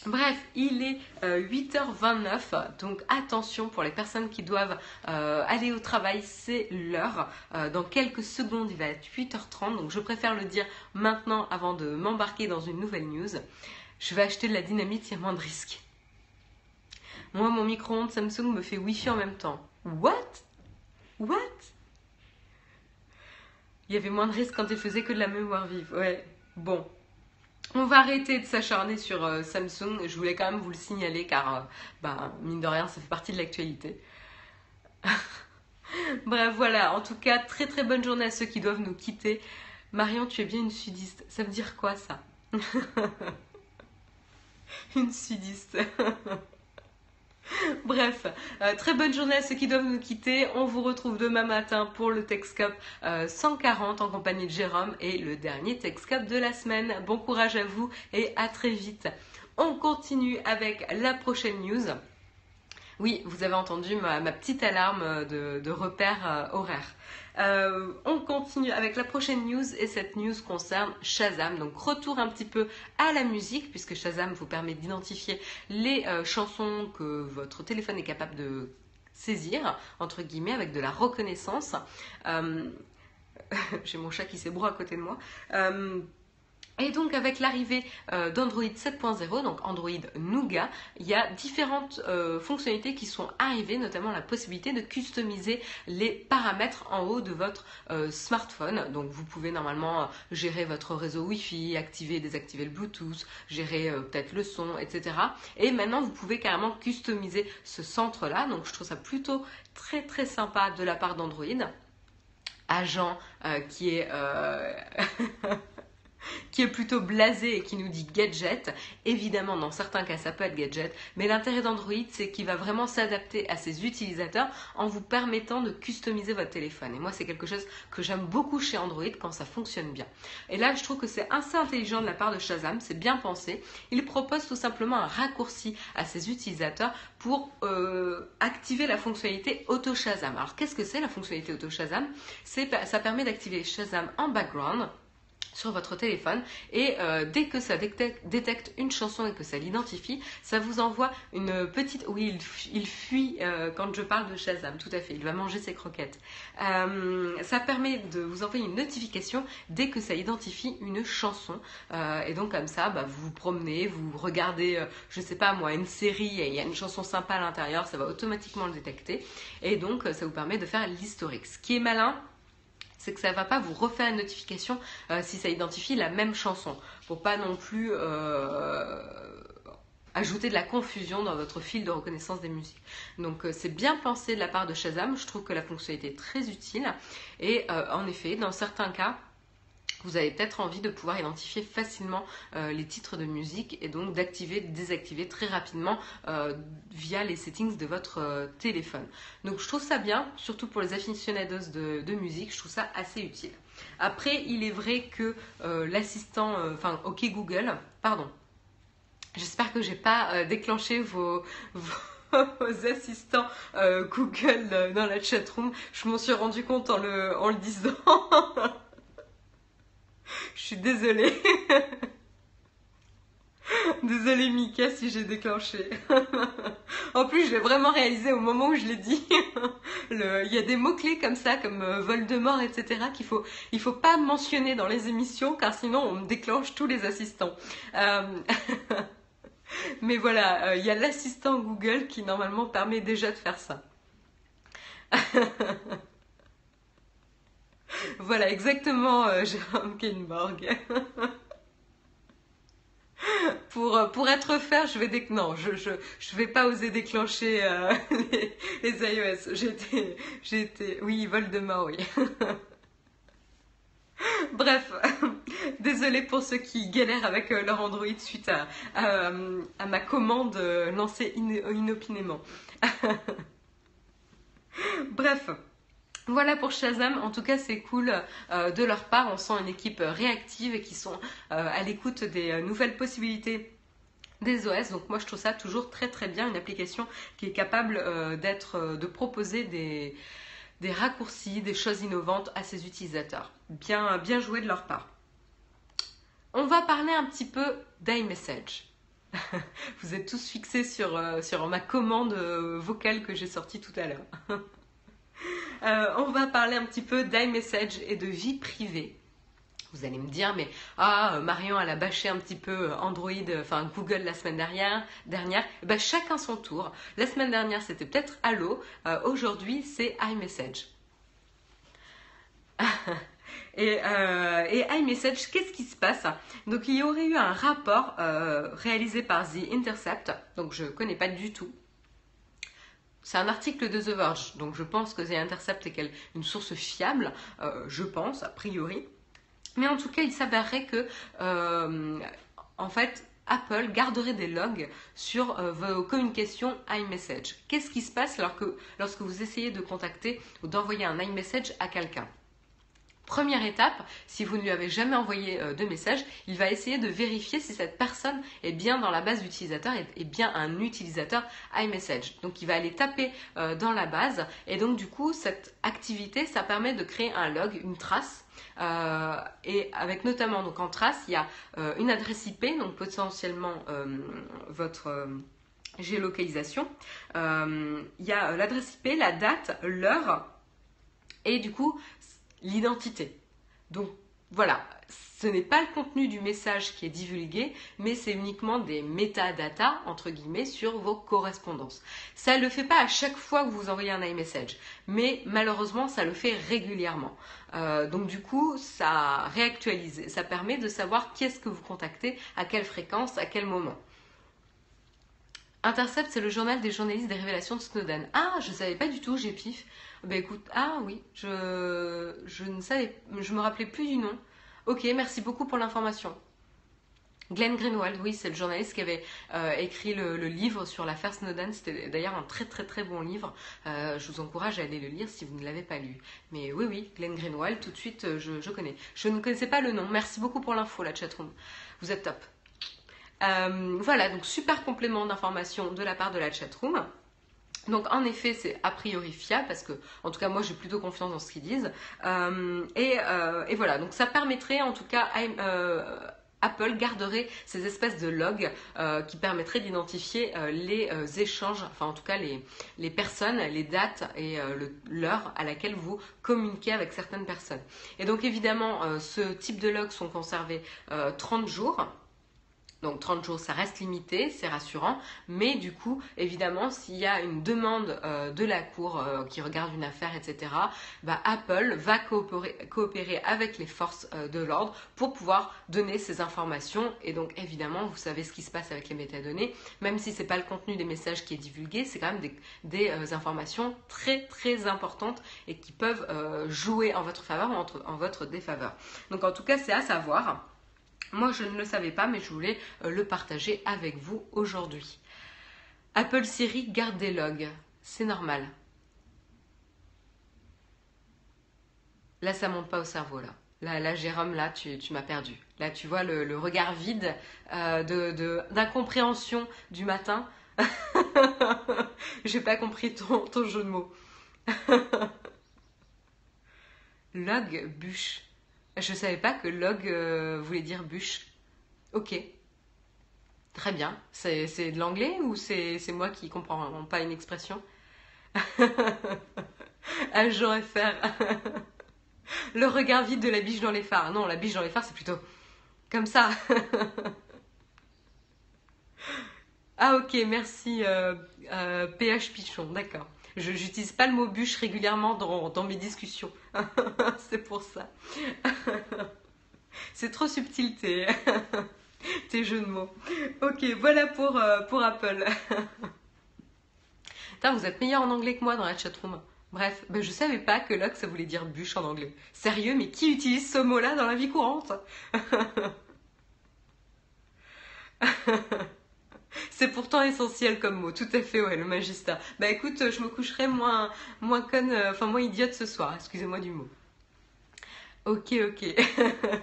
Bref, il est 8h29, euh, donc attention pour les personnes qui doivent euh, aller au travail, c'est l'heure. Euh, dans quelques secondes, il va être 8h30, donc je préfère le dire maintenant avant de m'embarquer dans une nouvelle news. Je vais acheter de la dynamite, il y a moins de risques. Moi, mon micro-ondes Samsung me fait Wi-Fi en même temps. What? What? Il y avait moins de risques quand il faisait que de la mémoire vive. Ouais, bon. On va arrêter de s'acharner sur euh, Samsung. Je voulais quand même vous le signaler car, euh, bah, mine de rien, ça fait partie de l'actualité. <laughs> Bref, voilà. En tout cas, très très bonne journée à ceux qui doivent nous quitter. Marion, tu es bien une sudiste. Ça veut dire quoi ça? <laughs> Une sudiste. <laughs> <laughs> Bref, euh, très bonne journée à ceux qui doivent nous quitter. On vous retrouve demain matin pour le Texcop 140 en compagnie de Jérôme et le dernier Texcop de la semaine. Bon courage à vous et à très vite. On continue avec la prochaine news. Oui, vous avez entendu ma, petite alarme de, de repère euh, horaire. Euh, on continue avec la prochaine news et cette news concerne Shazam. Donc retour un petit peu à la musique puisque Shazam vous permet d'identifier les euh, chansons que votre téléphone est capable de saisir, entre guillemets, avec de la reconnaissance. Euh, <laughs> j'ai mon chat qui s'ébroue à côté de moi. Et donc avec l'arrivée euh, d'Android 7.0, donc Android Nougat, il y a différentes euh, fonctionnalités qui sont arrivées, notamment la possibilité de customiser les paramètres en haut de votre euh, smartphone. Donc vous pouvez normalement gérer votre réseau Wi-Fi, activer et désactiver le Bluetooth, gérer peut-être le son, etc. Et maintenant vous pouvez carrément customiser ce centre-là. Donc je trouve ça plutôt très très sympa de la part d'Android. Agent qui est <laughs> <laughs> qui est plutôt blasé et qui nous dit gadget. Évidemment, dans certains cas, ça peut être gadget, mais l'intérêt d'Android, c'est qu'il va vraiment s'adapter à ses utilisateurs en vous permettant de customiser votre téléphone. Et moi, c'est quelque chose que j'aime beaucoup chez Android quand ça fonctionne bien. Et là, je trouve que c'est assez intelligent de la part de Shazam, c'est bien pensé. Il propose tout simplement un raccourci à ses utilisateurs pour euh, activer la fonctionnalité Auto Shazam. Alors, qu'est-ce que c'est la fonctionnalité Auto Shazam Ça permet d'activer Shazam en background sur votre téléphone et euh, dès que ça détecte, une chanson et que ça l'identifie, ça vous envoie une petite... Oui, il, fuit euh, quand je parle de Shazam, tout à fait, il va manger ses croquettes. Euh, ça permet de vous envoyer une notification dès que ça identifie une chanson et donc comme ça, bah, vous vous promenez, vous regardez, je sais pas moi, une série et il y a une chanson sympa à l'intérieur, ça va automatiquement le détecter et donc ça vous permet de faire l'historique. Ce qui est malin, c'est que ça ne va pas vous refaire une notification euh, si ça identifie la même chanson, pour pas non plus euh, ajouter de la confusion dans votre fil de reconnaissance des musiques. Donc euh, c'est bien pensé de la part de Shazam, je trouve que la fonctionnalité est très utile. Et en effet, dans certains cas, vous avez peut-être envie de pouvoir identifier facilement euh, les titres de musique et donc d'activer, désactiver très rapidement euh, via les settings de votre euh, téléphone. Donc je trouve ça bien, surtout pour les aficionados de, musique, je trouve ça assez utile. Après, il est vrai que l'assistant, enfin OK Google, pardon, j'espère que j'ai pas déclenché vos, <laughs> assistants Google dans la chatroom. Je m'en suis rendu compte en le disant. <laughs> <laughs> Je suis désolée. <laughs> Désolée Mika si j'ai déclenché. <laughs> en plus, je l'ai vraiment réalisé au moment où je l'ai dit. Il y a des mots-clés comme ça, comme euh, Voldemort, etc., qu'il faut, il faut pas mentionner dans les émissions, car sinon on me déclenche tous les assistants. Euh, mais voilà, euh, il y a l'assistant Google qui normalement permet déjà de faire ça. <laughs> voilà, exactement, euh, <laughs> Jérôme Kenborg. <laughs> pour, euh, pour être faire, je vais déc... non, je, je, vais pas oser déclencher euh, les, iOS. J'étais, j'étais, oui, Voldemort, oui. Bref, désolé pour ceux qui galèrent avec leur Android suite à, ma commande lancée inopinément. Bref. Voilà pour Shazam, en tout cas c'est cool euh, de leur part, on sent une équipe réactive et qui sont euh, à l'écoute des euh, nouvelles possibilités des OS. Donc moi je trouve ça toujours très très bien, une application qui est capable d'être, de proposer des, raccourcis, des choses innovantes à ses utilisateurs. Bien, joué de leur part. On va parler un petit peu d'iMessage. <laughs> Vous êtes tous fixés sur ma commande vocale que j'ai sortie tout à l'heure. <laughs> <laughs> Euh, on va parler un petit peu d'iMessage et de vie privée. Vous allez me dire, mais ah, Marion, elle a bâché un petit peu Android, enfin Google la semaine dernière. dernière. Eh ben, chacun son tour. La semaine dernière, c'était peut-être Allo. Euh, aujourd'hui, c'est iMessage. <laughs> Et, euh, et iMessage, qu'est-ce qui se passe? Donc il y aurait eu un rapport euh, réalisé par The Intercept, donc je ne connais pas du tout. C'est un article de The Verge, donc je pense que The Intercept est une source fiable, euh, je pense, a priori. Mais en tout cas, il s'avérerait que, en fait, Apple garderait des logs sur vos communications iMessage. Qu'est-ce qui se passe lorsque vous essayez de contacter ou d'envoyer un iMessage à quelqu'un? Première étape, si vous ne lui avez jamais envoyé euh, de message, il va essayer de vérifier si cette personne est bien dans la base d'utilisateurs et est bien un utilisateur iMessage. Donc il va aller taper euh, dans la base et donc du coup cette activité, ça permet de créer un log, une trace. Euh, et avec notamment donc en trace, il y a une adresse IP, donc potentiellement votre géolocalisation. il y a l'adresse IP, la date, l'heure, et du coup, l'identité. Donc voilà, ce n'est pas le contenu du message qui est divulgué, mais c'est uniquement des métadatas, entre guillemets, sur vos correspondances. Ça ne le fait pas à chaque fois que vous envoyez un iMessage, mais malheureusement, ça le fait régulièrement. Euh, donc du coup, ça réactualise, ça permet de savoir qui est-ce que vous contactez, à quelle fréquence, à quel moment. Intercept, c'est le journal des journalistes des révélations de Snowden. Ah, je ne savais pas du tout, j'ai pif. Ben écoute, ah oui, je, je ne savais, je me rappelais plus du nom. Ok, merci beaucoup pour l'information. Glenn Greenwald, oui, c'est le journaliste qui avait euh, écrit le, livre sur l'affaire Snowden. C'était d'ailleurs un très très très bon livre. Euh, je vous encourage à aller le lire si vous ne l'avez pas lu. Mais oui, oui, Glenn Greenwald, tout de suite, euh, je, je connais. Je ne connaissais pas le nom. Merci beaucoup pour l'info, la chatroom. Vous êtes top. Voilà, donc super complément d'information de la part de la chatroom. Donc en effet, c'est a priori fiable parce que, en tout cas, moi j'ai plutôt confiance dans ce qu'ils disent. Euh, euh, et, voilà, donc ça permettrait, en tout cas, euh, Apple garderait ces espèces de logs qui permettraient d'identifier les échanges, enfin en tout cas les, les personnes, les dates et l'heure à laquelle vous communiquez avec certaines personnes. Et donc évidemment, ce type de logs sont conservés 30 jours. Donc 30 jours, ça reste limité, c'est rassurant. Mais du coup, évidemment, s'il y a une demande euh, de la Cour euh, qui regarde une affaire, etc., bah, Apple va coopérer, avec les forces euh, de l'ordre pour pouvoir donner ces informations. Et donc, évidemment, vous savez ce qui se passe avec les métadonnées. Même si ce n'est pas le contenu des messages qui est divulgué, c'est quand même des, informations très, très importantes et qui peuvent jouer en votre faveur ou en votre défaveur. Donc, en tout cas, c'est à savoir. Moi, je ne le savais pas, mais je voulais euh, le partager avec vous aujourd'hui. Apple Siri garde des logs. C'est normal. Là, ça monte pas au cerveau, là. Là, Jérôme, là, tu, m'as perdu. Là, tu vois le, regard vide euh, d'incompréhension du matin. <laughs> J'ai pas compris ton, ton jeu de mots. <laughs> Log bûche. Je savais pas que log euh, voulait dire bûche. Ok. Très bien. C'est de l'anglais ou c'est moi qui comprends pas une expression? <laughs> Agent FR. <laughs> Le regard vide de la biche dans les phares. Non, la biche dans les phares, c'est plutôt comme ça. <laughs> ah ok, merci euh, euh, PH Pichon, d'accord. Je n'utilise pas le mot bûche régulièrement dans, mes discussions. <laughs> c'est pour ça. <laughs> c'est trop subtil <laughs> tes, jeux de mots. Ok, voilà pour, euh, pour Apple. vous êtes meilleur en anglais que moi dans la chatroom. Bref, ben je savais pas que lock ça voulait dire bûche en anglais. Sérieux, mais qui utilise ce mot-là dans la vie courante? <laughs> C'est pourtant essentiel comme mot, tout à fait, ouais, le magista. Bah écoute, je me coucherai moins, moins conne, euh, enfin moins idiote ce soir, excusez-moi du mot. Ok, ok. <laughs>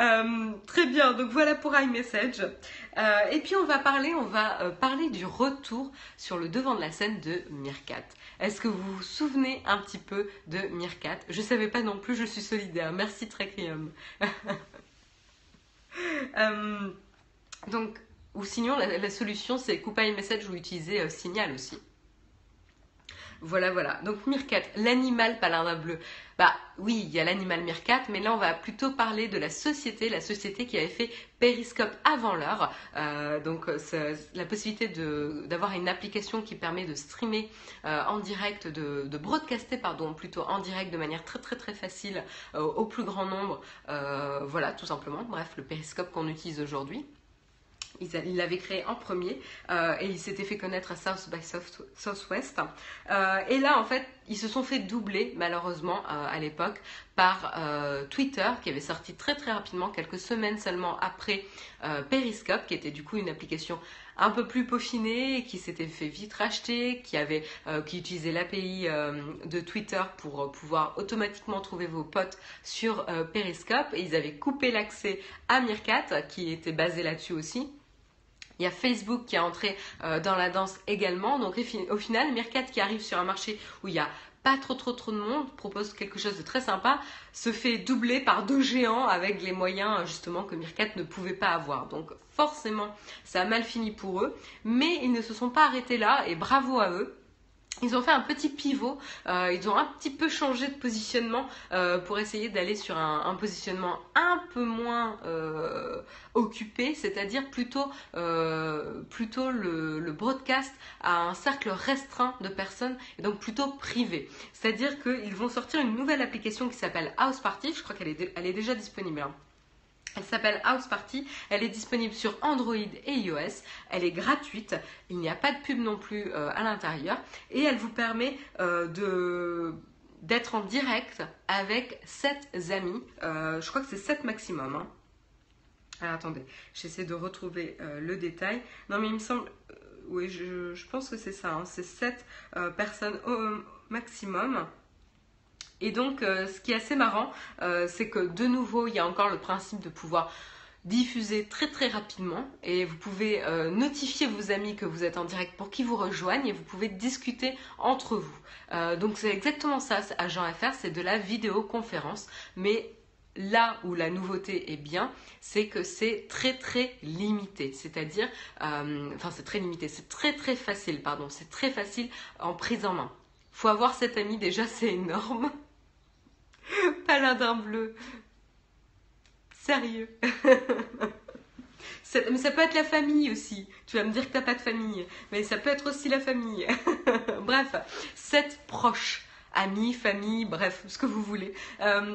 Euh, très bien, donc voilà pour iMessage. Euh, et puis on va parler, on va parler du retour sur le devant de la scène de Mirkat. Est-ce que vous vous souvenez un petit peu de Mirkat Je ne savais pas non plus, je suis solidaire. Merci Trecrium. <laughs> Donc, ou sinon, la, solution, c'est couper iMessage ou utiliser euh, Signal aussi. Voilà, voilà. Donc Mirkat, l'animal paladin bleu. Bah oui, il y a l'animal Mirkat, mais là on va plutôt parler de la société, la société qui avait fait Periscope avant l'heure. Euh, donc la possibilité d'avoir une application qui permet de streamer euh, en direct, de, broadcaster pardon, plutôt en direct de manière très très très facile euh, au plus grand nombre. voilà, tout simplement. Bref, le Periscope qu'on utilise aujourd'hui. Il l'avait créé en premier euh, et il s'était fait connaître à South by Southwest. Euh, et là, en fait, ils se sont fait doubler, malheureusement, euh, à l'époque, par Twitter, qui avait sorti très très rapidement, quelques semaines seulement après Periscope, qui était du coup une application un peu plus peaufinée, qui s'était fait vite racheter, qui, avait, qui utilisait l'API de Twitter pour pouvoir automatiquement trouver vos potes sur Periscope. Et ils avaient coupé l'accès à Meerkat, qui était basé là-dessus aussi. Il y a Facebook qui est entré euh, dans la danse également. Donc au final, Meerkat qui arrive sur un marché où il y a pas trop trop trop de monde, propose quelque chose de très sympa, se fait doubler par deux géants avec les moyens justement que Meerkat ne pouvait pas avoir. Donc forcément, ça a mal fini pour eux, mais ils ne se sont pas arrêtés là et bravo à eux. Ils ont fait un petit pivot, euh, ils ont un petit peu changé de positionnement euh, pour essayer d'aller sur un, positionnement un peu moins euh, occupé, c'est-à-dire plutôt, plutôt le, broadcast à un cercle restreint de personnes et donc plutôt privé. C'est-à-dire qu'ils vont sortir une nouvelle application qui s'appelle House Party, je crois qu'elle est, elle est déjà disponible. Hein. Elle s'appelle House Party, elle est disponible sur Android et iOS, elle est gratuite, il n'y a pas de pub non plus euh, à l'intérieur et elle vous permet euh, d'être en direct avec 7 amis, euh, je crois que c'est 7 maximum. Hein. Alors, attendez, j'essaie de retrouver le détail. Non mais il me semble, oui je, pense que c'est ça, hein. c'est 7 personnes au maximum. Et donc, euh, ce qui est assez marrant, euh, c'est que de nouveau, il y a encore le principe de pouvoir diffuser très très rapidement et vous pouvez euh, notifier vos amis que vous êtes en direct pour qu'ils vous rejoignent et vous pouvez discuter entre vous. donc c'est exactement ça, Agent FR, c'est de la vidéoconférence, mais là où la nouveauté est bien, c'est que c'est très très limité. C'est-à-dire, enfin c'est très limité, c'est très très facile, pardon, c'est très facile en prise en main. Faut avoir cet ami déjà, c'est énorme. <laughs> Paladin bleu. Sérieux. <laughs> mais ça peut être la famille aussi. Tu vas me dire que t'as pas de famille, mais ça peut être aussi la famille. <laughs> bref, sept proches, amis, famille, bref, ce que vous voulez. Euh,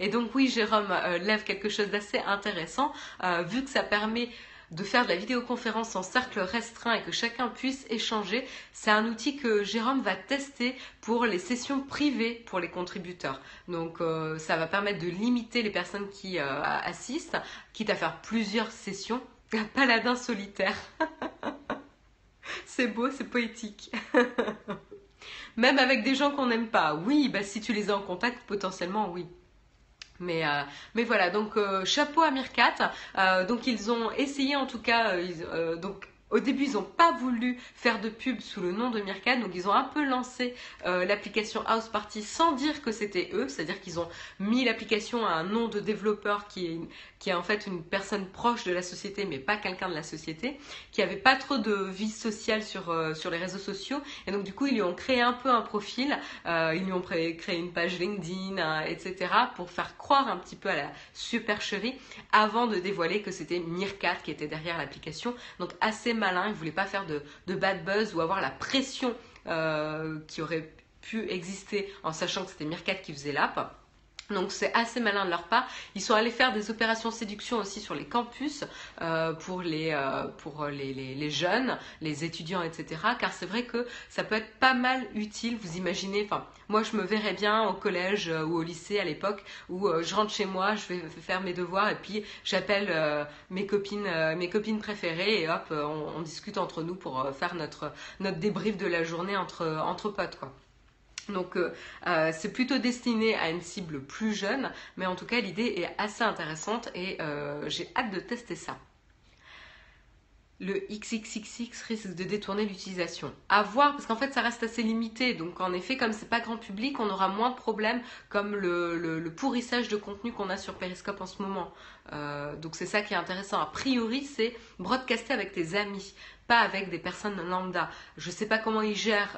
et donc oui, Jérôme euh, lève quelque chose d'assez intéressant, euh, vu que ça permet de faire de la vidéoconférence en cercle restreint et que chacun puisse échanger, c'est un outil que Jérôme va tester pour les sessions privées pour les contributeurs. Donc euh, ça va permettre de limiter les personnes qui euh, assistent, quitte à faire plusieurs sessions. Un paladin solitaire. <laughs> c'est beau, c'est poétique. <laughs> Même avec des gens qu'on n'aime pas. Oui, bah si tu les as en contact, potentiellement oui. Mais, euh, mais voilà, donc euh, chapeau à Mirkat. Euh, donc ils ont essayé en tout cas, donc au début, ils n'ont pas voulu faire de pub sous le nom de Mirkat, donc ils ont un peu lancé euh, l'application House Party sans dire que c'était eux, c'est-à-dire qu'ils ont mis l'application à un nom de développeur qui est, qui est en fait une personne proche de la société, mais pas quelqu'un de la société, qui avait pas trop de vie sociale sur, euh, sur les réseaux sociaux, et donc du coup, ils lui ont créé un peu un profil, euh, ils lui ont créé une page LinkedIn, etc., pour faire croire un petit peu à la supercherie, avant de dévoiler que c'était Mirkat qui était derrière l'application, donc assez malin, il voulait pas faire de, bad buzz ou avoir la pression euh, qui aurait pu exister en sachant que c'était Mirkat qui faisait l'app. Donc c'est assez malin de leur part. Ils sont allés faire des opérations séduction aussi sur les campus euh, pour, les, euh, pour les, les, jeunes, les étudiants, etc. Car c'est vrai que ça peut être pas mal utile. Vous imaginez, enfin moi je me verrais bien au collège euh, ou au lycée à l'époque où je rentre chez moi, je vais faire mes devoirs et puis j'appelle mes copines, mes copines préférées et hop, on, on, discute entre nous pour faire notre, notre débrief de la journée entre, entre potes quoi. Donc euh, euh, c'est plutôt destiné à une cible plus jeune, mais en tout cas l'idée est assez intéressante et euh, j'ai hâte de tester ça. le XXXX risque de détourner l'utilisation. À voir, parce qu'en fait, ça reste assez limité. Donc, en effet, comme c'est pas grand public, on aura moins de problèmes comme le, pourrissage de contenu qu'on a sur Periscope en ce moment. Donc, c'est ça qui est intéressant. A priori, c'est broadcaster avec tes amis, pas avec des personnes lambda. Je sais pas comment ils gèrent.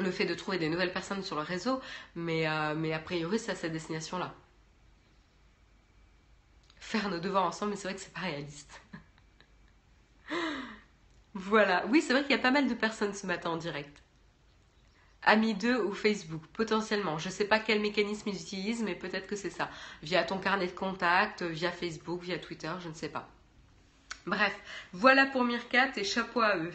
Le fait de trouver des nouvelles personnes sur le réseau, mais, euh, mais a priori, c'est à cette destination-là. Faire nos devoirs ensemble, mais c'est vrai que c'est pas réaliste. <laughs> Voilà. Oui, c'est vrai qu'il y a pas mal de personnes ce matin en direct. Ami 2 ou Facebook, potentiellement. Je ne sais pas quel mécanisme ils utilisent, mais peut-être que c'est ça. Via ton carnet de contact, via Facebook, via Twitter, je ne sais pas. Bref, voilà pour Mirkat et chapeau à eux.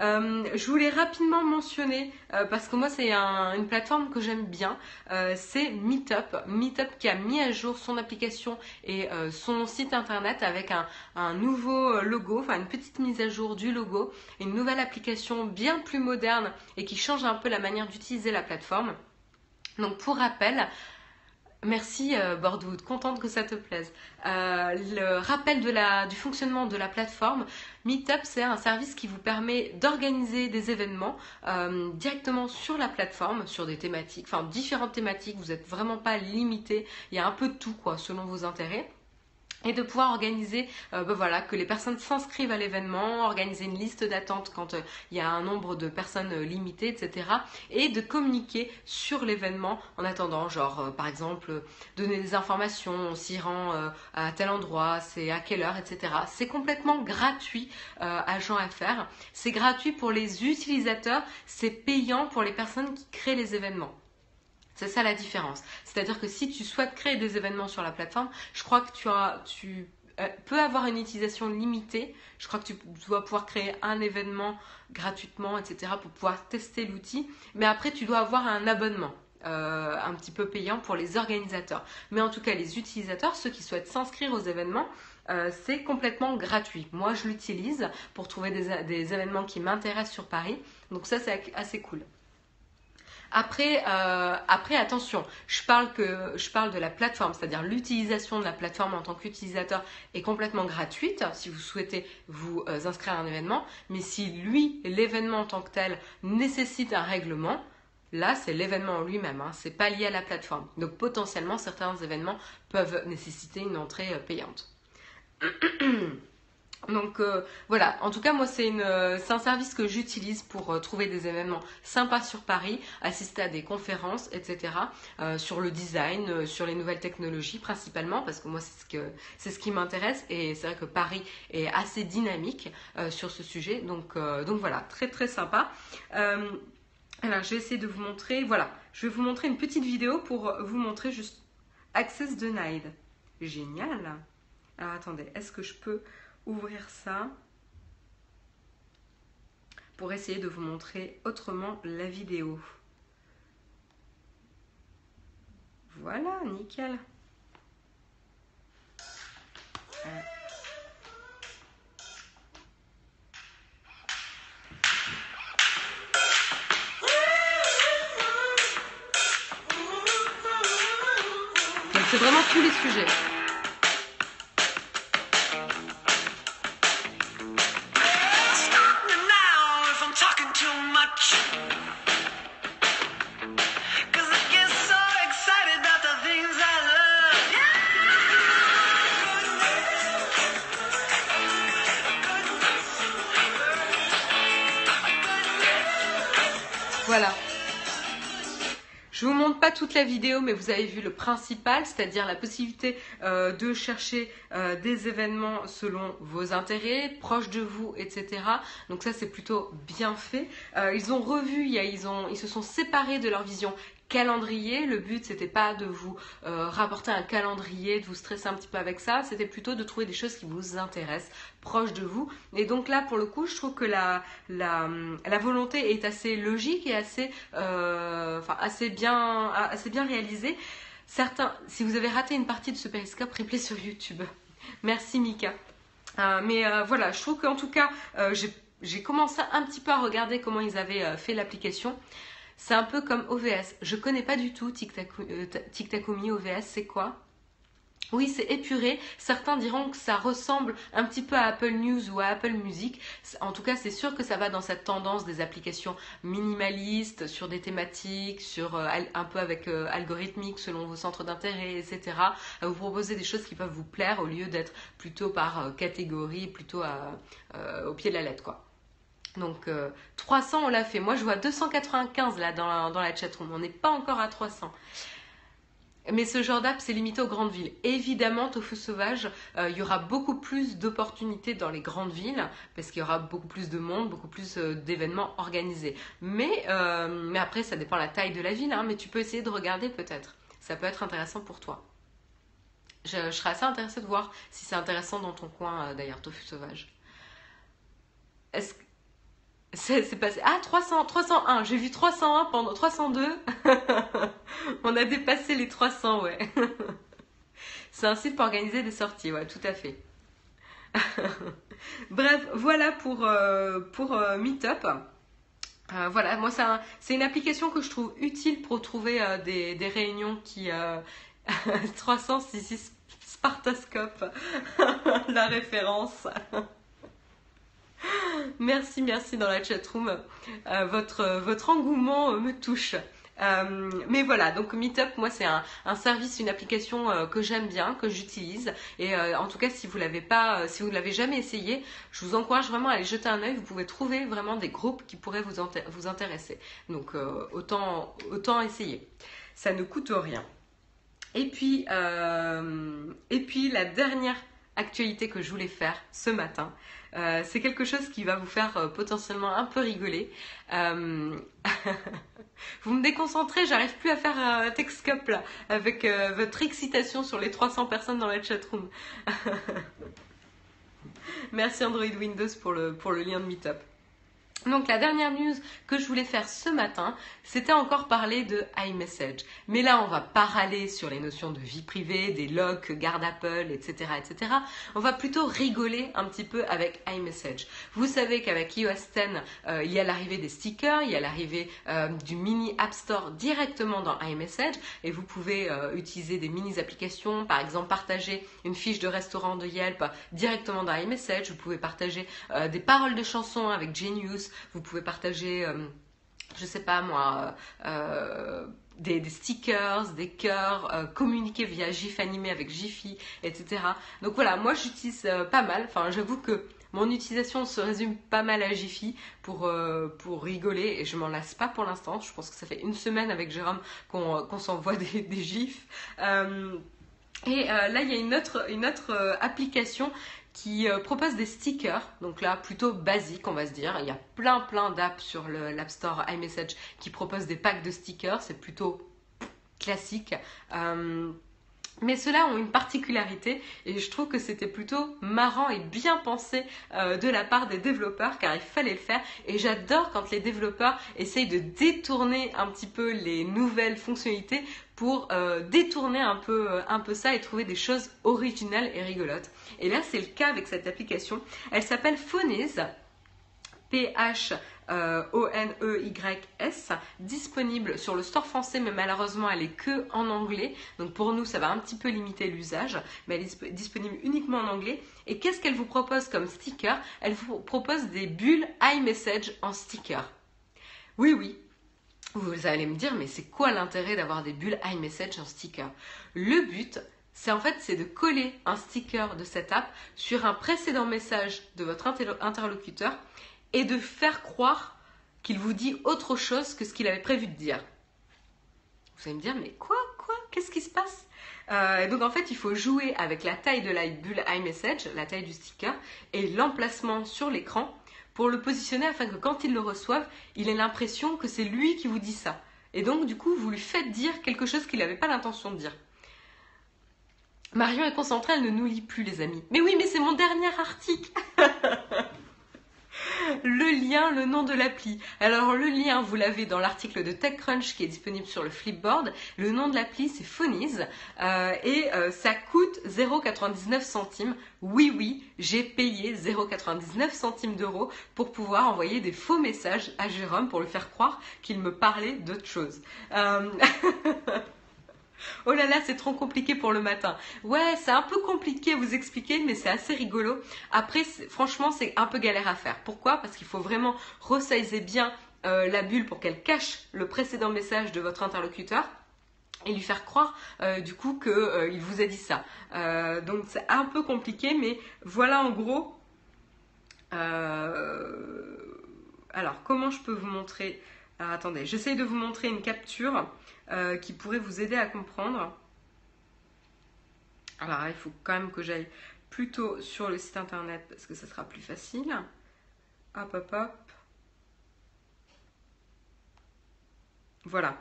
Euh, je voulais rapidement mentionner, euh, parce que moi c'est une plateforme que j'aime bien, euh, c'est Meetup. Meetup qui a mis à jour son application et son site internet avec un, un, nouveau logo, enfin une petite mise à jour du logo, une nouvelle application bien plus moderne et qui change un peu la manière d'utiliser la plateforme. Donc pour rappel, Merci euh, Bordeaux, contente que ça te plaise. Euh, le rappel du fonctionnement de la plateforme, Meetup, c'est un service qui vous permet d'organiser des événements euh, directement sur la plateforme, sur des thématiques, enfin différentes thématiques, vous n'êtes vraiment pas limité, il y a un peu de tout quoi, selon vos intérêts et de pouvoir organiser euh, ben voilà, que les personnes s'inscrivent à l'événement, organiser une liste d'attente quand euh, il y a un nombre de personnes euh, limitées, etc. Et de communiquer sur l'événement en attendant, genre par exemple donner des informations, on s'y rend à tel endroit, c'est à quelle heure, etc. C'est complètement gratuit à Jean FR. C'est gratuit pour les utilisateurs, c'est payant pour les personnes qui créent les événements. C'est ça la différence. C'est-à-dire que si tu souhaites créer des événements sur la plateforme, je crois que tu, euh, peux avoir une utilisation limitée. Je crois que tu dois pouvoir créer un événement gratuitement, etc., pour pouvoir tester l'outil. Mais après, tu dois avoir un abonnement. Euh, un petit peu payant pour les organisateurs. Mais en tout cas, les utilisateurs, ceux qui souhaitent s'inscrire aux événements, euh, c'est complètement gratuit. Moi, je l'utilise pour trouver des événements qui m'intéressent sur Paris. Donc ça, c'est assez cool. Après, euh, après attention, je parle, que, je parle de la plateforme, c'est-à-dire l'utilisation de la plateforme en tant qu'utilisateur est complètement gratuite si vous souhaitez vous euh, inscrire à un événement. Mais si lui, l'événement en tant que tel, nécessite un règlement, Là, c'est l'événement en lui-même, hein, c'est pas lié à la plateforme. Donc potentiellement, certains événements peuvent nécessiter une entrée euh, payante. <clears throat> Donc euh, voilà, en tout cas moi c'est un service que j'utilise pour euh, trouver des événements sympas sur Paris, assister à des conférences, etc. Euh, sur le design, sur les nouvelles technologies principalement, parce que moi c'est ce, qui m'intéresse et c'est vrai que Paris est assez dynamique sur ce sujet. Donc, donc voilà, très très sympa. alors je vais essayer de vous montrer, voilà, je vais vous montrer une petite vidéo pour vous montrer juste Access Denied. Génial. Alors attendez, est-ce que je peux ouvrir ça pour essayer de vous montrer autrement la vidéo. Voilà, nickel. c'est vraiment tous les sujets. Toute la vidéo, mais vous avez vu le principal, c'est-à-dire la possibilité euh, de chercher euh, des événements selon vos intérêts, proches de vous, etc. Donc ça, c'est plutôt bien fait. Euh, ils ont revu, ils, ils se sont séparés de leur vision calendrier. Le but, c'était pas de vous euh, rapporter un calendrier, de vous stresser un petit peu avec ça. C'était plutôt de trouver des choses qui vous intéressent, proches de vous. Et donc là, pour le coup, je trouve que la, volonté est assez logique et assez, euh, assez bien réalisée. Certains, si vous avez raté une partie de ce périscope, replay sur YouTube. Merci Mika. Euh, mais voilà, je trouve qu'en tout cas, j'ai commencé un petit peu à regarder comment ils avaient fait l'application. C'est un peu comme OVS. Je connais pas du tout TikTakumi OVS, c'est quoi? Oui, c'est épuré. Certains diront que ça ressemble un petit peu à Apple News ou à Apple Music. En tout cas, c'est sûr que ça va dans cette tendance des applications minimalistes sur des thématiques, sur euh, un peu avec euh, algorithmique selon vos centres d'intérêt, etc. À vous proposer des choses qui peuvent vous plaire au lieu d'être plutôt par euh, catégorie, plutôt au pied de la lettre, quoi. Donc 300, on l'a fait. Moi, je vois 295 là dans la, dans la chatroom. On n'est pas encore à 300. Mais ce genre d'app, c'est limité aux grandes villes. Évidemment, feu sauvage, euh, il y aura beaucoup plus d'opportunités dans les grandes villes, parce qu'il y aura beaucoup plus de monde, beaucoup plus euh, d'événements organisés. Mais, euh, après, ça dépend de la taille de la ville, hein, mais tu peux essayer de regarder peut-être. Ça peut être intéressant pour toi. Je, serais assez intéressée de voir si c'est intéressant dans ton coin, d'ailleurs, Tofu Sauvage. Est-ce que c'est passé. Ah, 300, 301. J'ai vu 301 pendant 302. <laughs> On a dépassé les 300, ouais. <laughs> C'est un site pour organiser des sorties, ouais, tout à fait. <laughs> Bref, voilà pour, euh, euh, Meetup. Euh, voilà, moi c'est une application que je trouve utile pour trouver des, réunions qui... 366 Spartascope, la référence. Merci, merci dans la chatroom. Euh, votre, engouement me touche. Euh, mais voilà, donc Meetup, moi c'est un, service, une application euh, que j'aime bien, que j'utilise. Et en tout cas, si vous l'avez pas, si vous l'avez jamais essayé, je vous encourage vraiment à aller jeter un œil. Vous pouvez trouver vraiment des groupes qui pourraient vous, vous intéresser. Donc autant, autant essayer. Ça ne coûte rien. Et puis, et puis la dernière actualité que je voulais faire ce matin, euh, c'est quelque chose qui va vous faire euh, potentiellement un peu rigoler. Euh, <laughs> vous me déconcentrez, j'arrive plus à faire un text cup là, avec votre excitation sur les 300 personnes dans la chatroom. <laughs> Merci Android Windows pour le, pour le lien de Meetup. Donc la dernière news que je voulais faire ce matin, c'était encore parler de iMessage. Mais là, on va pas râler sur les notions de vie privée, des que garde Apple, etc., etc. On va plutôt rigoler un petit peu avec iMessage. Vous savez qu'avec iOS 10, euh, il y a l'arrivée des stickers, il y a l'arrivée euh, du mini App Store directement dans iMessage, et vous pouvez euh, utiliser des mini applications, par exemple partager une fiche de restaurant de Yelp directement dans iMessage. Vous pouvez partager des paroles de chansons avec Genius vous pouvez partager, euh, je sais pas moi, euh, des, stickers, des cœurs, euh, communiquer via GIF animé avec Jiffy, etc. Donc voilà, moi j'utilise pas mal. Enfin, j'avoue que mon utilisation se résume pas mal à Jiffy pour, pour rigoler et je m'en lasse pas pour l'instant. Je pense que ça fait une semaine avec Jérôme qu'on s'envoie <laughs> des, des, gifs. et là, il y a une autre, une autre application qui euh, propose des stickers, donc là plutôt basique on va se dire. Il y a plein plein d'apps sur l'App Store iMessage qui proposent des packs de stickers, c'est plutôt classique. Euh, mais ceux-là ont une particularité et je trouve que c'était plutôt marrant et bien pensé euh, de la part des développeurs car il fallait le faire et j'adore quand les développeurs essayent de détourner un petit peu les nouvelles fonctionnalités pour euh, détourner un peu, euh, un peu ça et trouver des choses originales et rigolotes. Et là c'est le cas avec cette application. Elle s'appelle Phonies. P-H O-N-E-Y-S, disponible sur le store français, mais malheureusement elle est que en anglais. Donc pour nous, ça va un petit peu limiter l'usage, mais elle est disponible uniquement en anglais. Et qu'est-ce qu'elle vous propose comme sticker? Elle vous propose des bulles iMessage en sticker. Oui, oui. Vous allez me dire, mais c'est quoi l'intérêt d'avoir des bulles iMessage en sticker? Le but, c'est en fait c'est de coller un sticker de cette app sur un précédent message de votre interlocuteur et de faire croire qu'il vous dit autre chose que ce qu'il avait prévu de dire. Vous allez me dire, mais quoi, quoi, qu'est-ce qui se passe? Euh, Donc en fait, il faut jouer avec la taille de la bulle iMessage, la taille du sticker, et l'emplacement sur l'écran pour le positionner afin que quand il le reçoive, il ait l'impression que c'est lui qui vous dit ça. Et donc du coup, vous lui faites dire quelque chose qu'il n'avait pas l'intention de dire. Marion est concentrée, elle ne nous lit plus les amis. Mais oui, mais c'est mon dernier article <laughs> le lien, le nom de l'appli. Alors le lien, vous l'avez dans l'article de TechCrunch qui est disponible sur le Flipboard. Le nom de l'appli, c'est Phonies euh, et euh, ça coûte 0,99 centimes. Oui, oui, j'ai payé 0,99 centimes d'euros pour pouvoir envoyer des faux messages à Jérôme pour lui faire croire qu'il me parlait d'autre chose. Euh, <laughs> <laughs> Oh là là, c'est trop compliqué pour le matin. Ouais, c'est un peu compliqué à vous expliquer, mais c'est assez rigolo. Après, franchement, c'est un peu galère à faire. Pourquoi? Parce qu'il faut vraiment resizer bien euh, la bulle pour qu'elle cache le précédent message de votre interlocuteur et lui faire croire euh, du coup qu'il euh, vous a dit ça. donc c'est un peu compliqué, mais voilà en gros. alors comment je peux vous montrer Alors attendez, j'essaye de vous montrer une capture qui pourrait vous aider à comprendre. Alors il faut quand même que j'aille plutôt sur le site internet parce que ça sera plus facile. Hop hop hop. Voilà.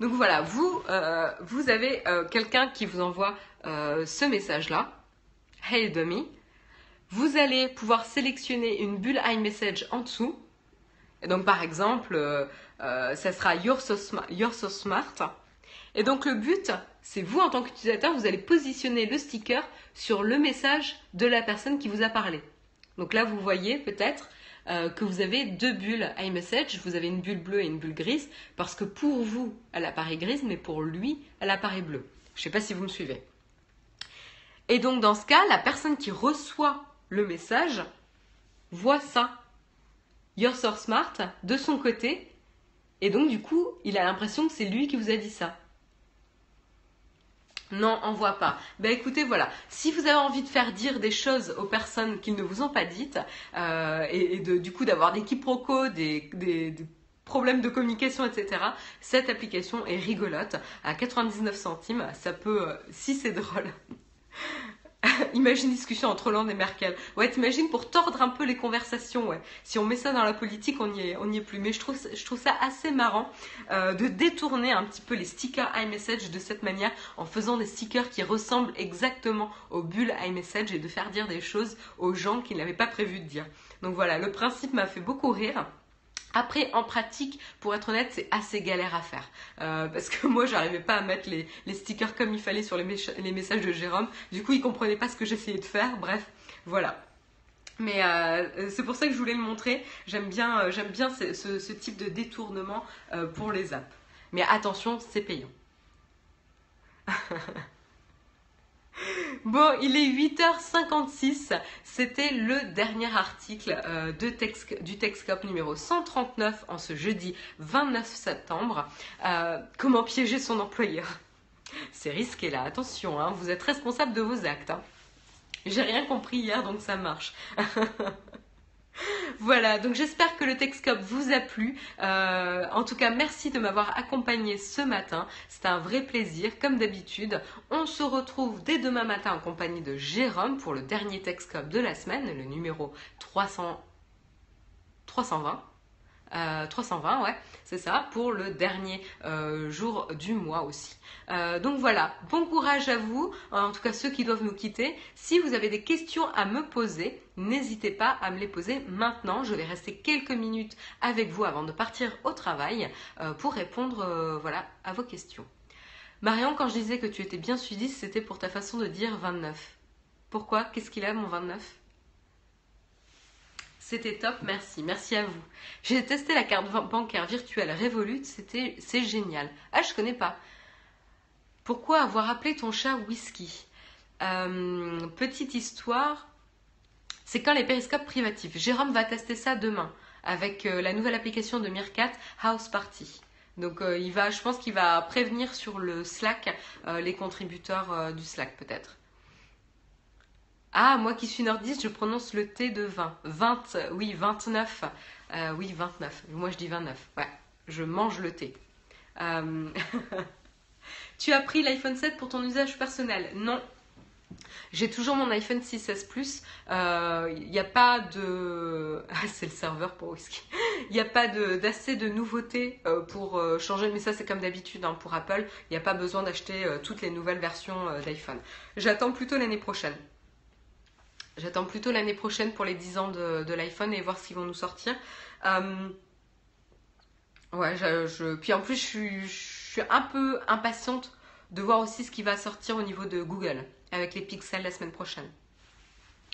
Donc voilà, vous, euh, vous avez euh, quelqu'un qui vous envoie euh, ce message-là. Hey dummy. Vous allez pouvoir sélectionner une bulle iMessage en dessous. Donc par exemple, ça sera You're so, you're so smart. Et donc le but, c'est vous en tant qu'utilisateur, vous allez positionner le sticker sur le message de la personne qui vous a parlé. Donc là, vous voyez peut-être euh, que vous avez deux bulles iMessage, vous avez une bulle bleue et une bulle grise, parce que pour vous, elle apparaît grise, mais pour lui, elle apparaît bleue. Je ne sais pas si vous me suivez. Et donc dans ce cas, la personne qui reçoit le message voit ça, Your Source Smart, de son côté, et donc du coup, il a l'impression que c'est lui qui vous a dit ça. Non, voit pas. Ben écoutez, voilà. Si vous avez envie de faire dire des choses aux personnes qu'ils ne vous ont pas dites, euh, et, de, du coup d'avoir des quiproquos, des, des, problèmes de communication, etc., cette application est rigolote. À 99 centimes, ça peut, euh, si c'est drôle, <laughs> Imagine discussion entre Hollande et Merkel. Ouais, t'imagines pour tordre un peu les conversations, ouais. Si on met ça dans la politique, on n'y est, on est plus. Mais je trouve, je trouve ça assez marrant euh, de détourner un petit peu les stickers iMessage de cette manière en faisant des stickers qui ressemblent exactement aux bulles iMessage et de faire dire des choses aux gens qu'ils n'avaient pas prévu de dire. Donc voilà, le principe m'a fait beaucoup rire. Après, en pratique, pour être honnête, c'est assez galère à faire. Euh, parce que <laughs> moi, j'arrivais pas à mettre les, stickers comme il fallait sur les, messages de Jérôme. Du coup, il comprenait pas ce que j'essayais de faire. Bref, voilà. Mais euh, c'est pour ça que je voulais le montrer. J'aime bien, euh, j'aime bien ce, type de détournement pour les apps. Mais attention, c'est payant. <laughs> Bon, il est 8h56. C'était le dernier article euh, du Texcop numéro 139 en ce jeudi 29 septembre. Euh, comment piéger son employeur? C'est risqué là, attention, hein, vous êtes responsable de vos actes. Hein. J'ai rien compris hier, donc ça marche. <laughs> Voilà, donc j'espère que le Texcope vous a plu. Euh, en tout cas, merci de m'avoir accompagné ce matin. C'était un vrai plaisir, comme d'habitude. On se retrouve dès demain matin en compagnie de Jérôme pour le dernier Texcope de la semaine, le numéro 300... 320. 320, euh, ouais, c'est ça, pour le dernier euh, jour du mois aussi. Euh, donc voilà, bon courage à vous, en tout cas ceux qui doivent nous quitter. Si vous avez des questions à me poser, n'hésitez pas à me les poser maintenant. Je vais rester quelques minutes avec vous avant de partir au travail pour répondre à vos questions. Marion, quand je disais que tu étais bien suivi, c'était pour ta façon de dire 29. Pourquoi? Qu'est-ce qu'il a mon 29 c'était top, merci. Merci à vous. J'ai testé la carte bancaire virtuelle Revolut, c'était, c'est génial. Ah, je connais pas. Pourquoi avoir appelé ton chat Whisky euh, Petite histoire, c'est quand les périscopes privatifs. Jérôme va tester ça demain avec euh, la nouvelle application de Meerkat, House Party. Donc euh, il va, je pense qu'il va prévenir sur le Slack les contributeurs du Slack peut-être. Ah, moi qui suis nordiste, je prononce le T de 20. 20, oui, 29. Euh, oui, 29. Moi, je dis 29. Ouais, je mange le thé. Euh, <laughs> tu as pris l'iPhone 7 pour ton usage personnel? Non. J'ai toujours mon iPhone 6S Plus. Il euh, n'y a pas de. <laughs> Ah, c'est le serveur pour whisky. Il n'y a pas d'assez de, nouveautés pour changer. Mais ça, c'est comme d'habitude hein, pour Apple. Il n'y a pas besoin d'acheter toutes les nouvelles versions d'iPhone. J'attends plutôt l'année prochaine. J'attends plutôt l'année prochaine pour les 10 ans de, l'iPhone et voir ce qu'ils vont nous sortir. Euh, ouais, je, puis en plus, je suis, un peu impatiente de voir aussi ce qui va sortir au niveau de Google avec les pixels la semaine prochaine.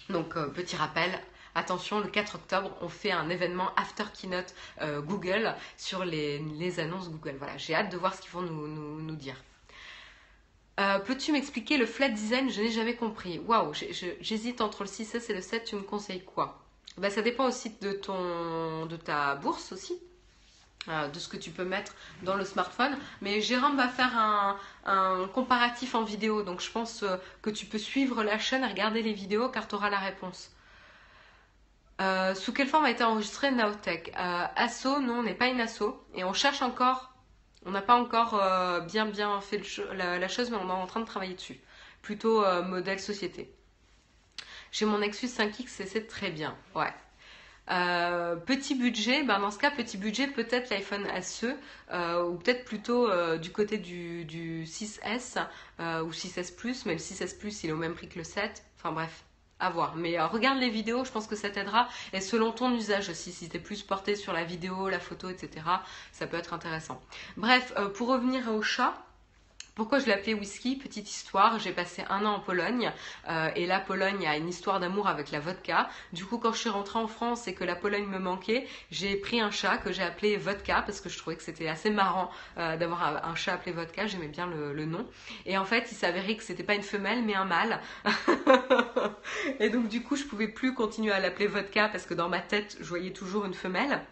Donc, euh, petit rappel, attention, le 4 octobre, on fait un événement after keynote euh, Google sur les, annonces Google. Voilà, j'ai hâte de voir ce qu'ils vont nous, dire. Euh, peux-tu m'expliquer le flat design? Je n'ai jamais compris. Waouh, j'hésite entre le 6S et le 7. Tu me conseilles quoi? Bah, Ça dépend aussi de, ton, de ta bourse aussi. Euh, de ce que tu peux mettre dans le smartphone. Mais Jérôme va faire un, comparatif en vidéo. Donc je pense euh, que tu peux suivre la chaîne regarder les vidéos car tu auras la réponse. Sous quelle forme a été enregistré Naotech? Asso, non, on n'est pas une asso. Et on cherche encore, on n'a pas encore bien bien fait la, chose, mais on est en train de travailler dessus. Plutôt modèle société. J'ai mon Nexus 5X et c'est très bien. Ouais. Euh, petit budget, ben dans ce cas, petit budget, peut-être l'iPhone SE, euh, ou peut-être plutôt euh, du côté du, 6S ou 6S Plus, mais le 6S Plus il est au même prix que le 7. Enfin bref, à voir. Mais regarde les vidéos, je pense que ça t'aidera. Et selon ton usage aussi, si t'es plus porté sur la vidéo, la photo, etc., ça peut être intéressant. Bref, pour revenir au chat, pourquoi je l'ai appelé whisky? Petite histoire, j'ai passé un an en Pologne euh, et la Pologne a une histoire d'amour avec la vodka. Du coup, quand je suis rentrée en France et que la Pologne me manquait, j'ai pris un chat que j'ai appelé Vodka parce que je trouvais que c'était assez marrant euh, d'avoir un chat appelé Vodka, j'aimais bien le, nom. Et en fait, il s'avérait que c'était pas une femelle mais un mâle. <laughs> et donc du coup, je pouvais plus continuer à l'appeler Vodka parce que dans ma tête, je voyais toujours une femelle.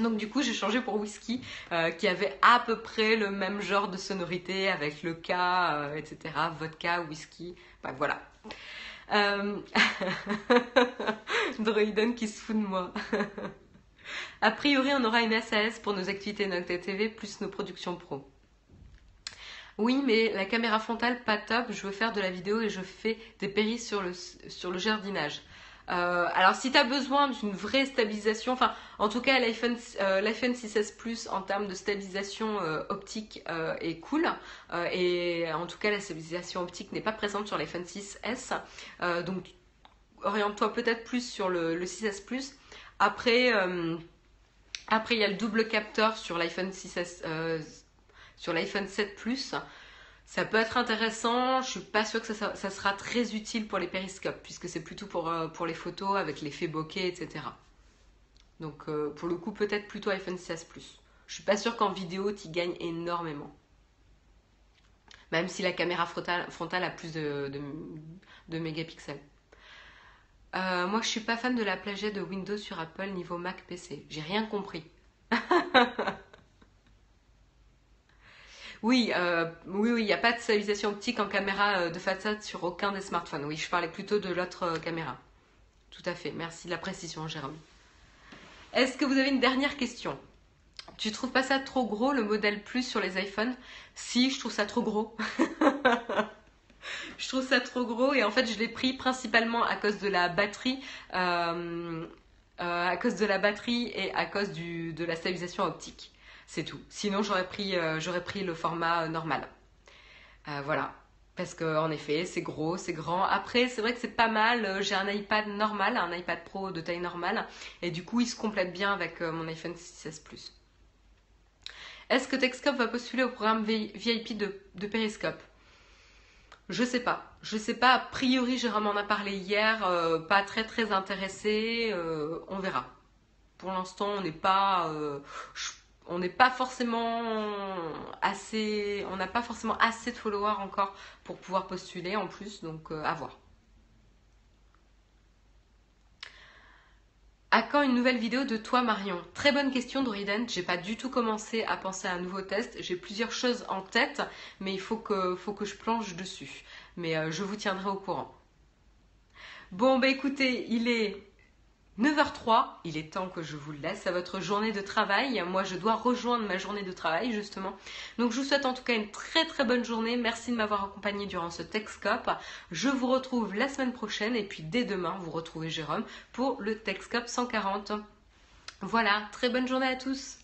Donc du coup j'ai changé pour whisky euh, qui avait à peu près le même genre de sonorité avec le K, euh, etc. Vodka, whisky, bah voilà. Euh... <laughs> Droiden qui se fout de moi. <laughs> a priori on aura une SAS pour nos activités Nocta TV plus nos productions pro. Oui, mais la caméra frontale, pas top. Je veux faire de la vidéo et je fais des péris sur le, sur le jardinage. Euh, alors si tu as besoin d'une vraie stabilisation, enfin en tout cas l'iPhone 6S euh, Plus en termes de stabilisation euh, optique est cool et en tout cas la stabilisation optique n'est pas présente sur l'iPhone 6S donc oriente-toi peut-être plus sur le, 6S Plus. Après après il y a le double capteur sur l'iPhone 6S sur l'iPhone 7 Plus. Ça peut être intéressant, je suis pas sûre que ça, sera très utile pour les périscopes, puisque c'est plutôt pour, euh, pour les photos avec l'effet bokeh, etc. Donc euh, pour le coup, peut-être plutôt iPhone 16 Plus. Je suis pas sûre qu'en vidéo, tu gagnes énormément. Même si la caméra frontale, a plus de, de, mégapixels. Euh, moi, je suis pas fan de la plagiat de Windows sur Apple niveau Mac PC. J'ai rien compris. <laughs> Oui, euh, oui, il n'y a pas de stabilisation optique en caméra euh, de façade sur aucun des smartphones. Oui, je parlais plutôt de l'autre euh, caméra. Tout à fait. Merci de la précision, Jérôme. Est-ce que vous avez une dernière question? Tu trouves pas ça trop gros le modèle Plus sur les iPhones? Si, je trouve ça trop gros. <laughs> je trouve ça trop gros et en fait je l'ai pris principalement à cause de la batterie. à cause de la batterie et à cause de la stabilisation optique. C'est tout. Sinon, j'aurais pris, euh, le format euh, normal. Euh, voilà. Parce qu'en effet, c'est gros, c'est grand. Après, c'est vrai que c'est pas mal. J'ai un iPad normal, un iPad Pro de taille normale. Et du coup, il se complète bien avec mon iPhone 6S Plus. Est-ce que Texcope va postuler au programme VIP de, de Periscope? Je sais pas. Je sais pas. A priori, Jérôme en a parlé hier. pas très très intéressé. on verra. Pour l'instant, on n'est pas on n'est pas forcément assez, on n'a pas forcément assez de followers encore pour pouvoir postuler en plus, donc euh, à voir. À quand une nouvelle vidéo de toi Marion? Très bonne question Droiden, j'ai pas du tout commencé à penser à un nouveau test, j'ai plusieurs choses en tête, mais il faut que, faut que je plonge dessus. Mais euh, je vous tiendrai au courant. Bon bah écoutez, il est 9h03, il est temps que je vous laisse à votre journée de travail. Moi, je dois rejoindre ma journée de travail, justement. Donc, je vous souhaite en tout cas une très très bonne journée. Merci de m'avoir accompagné durant ce Texcope. Je vous retrouve la semaine prochaine et puis dès demain, vous retrouvez Jérôme pour le Texcope 140. Voilà, très bonne journée à tous.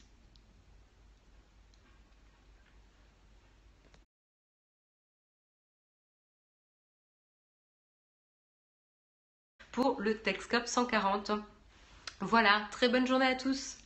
Pour le Texcope 140. Voilà, très bonne journée à tous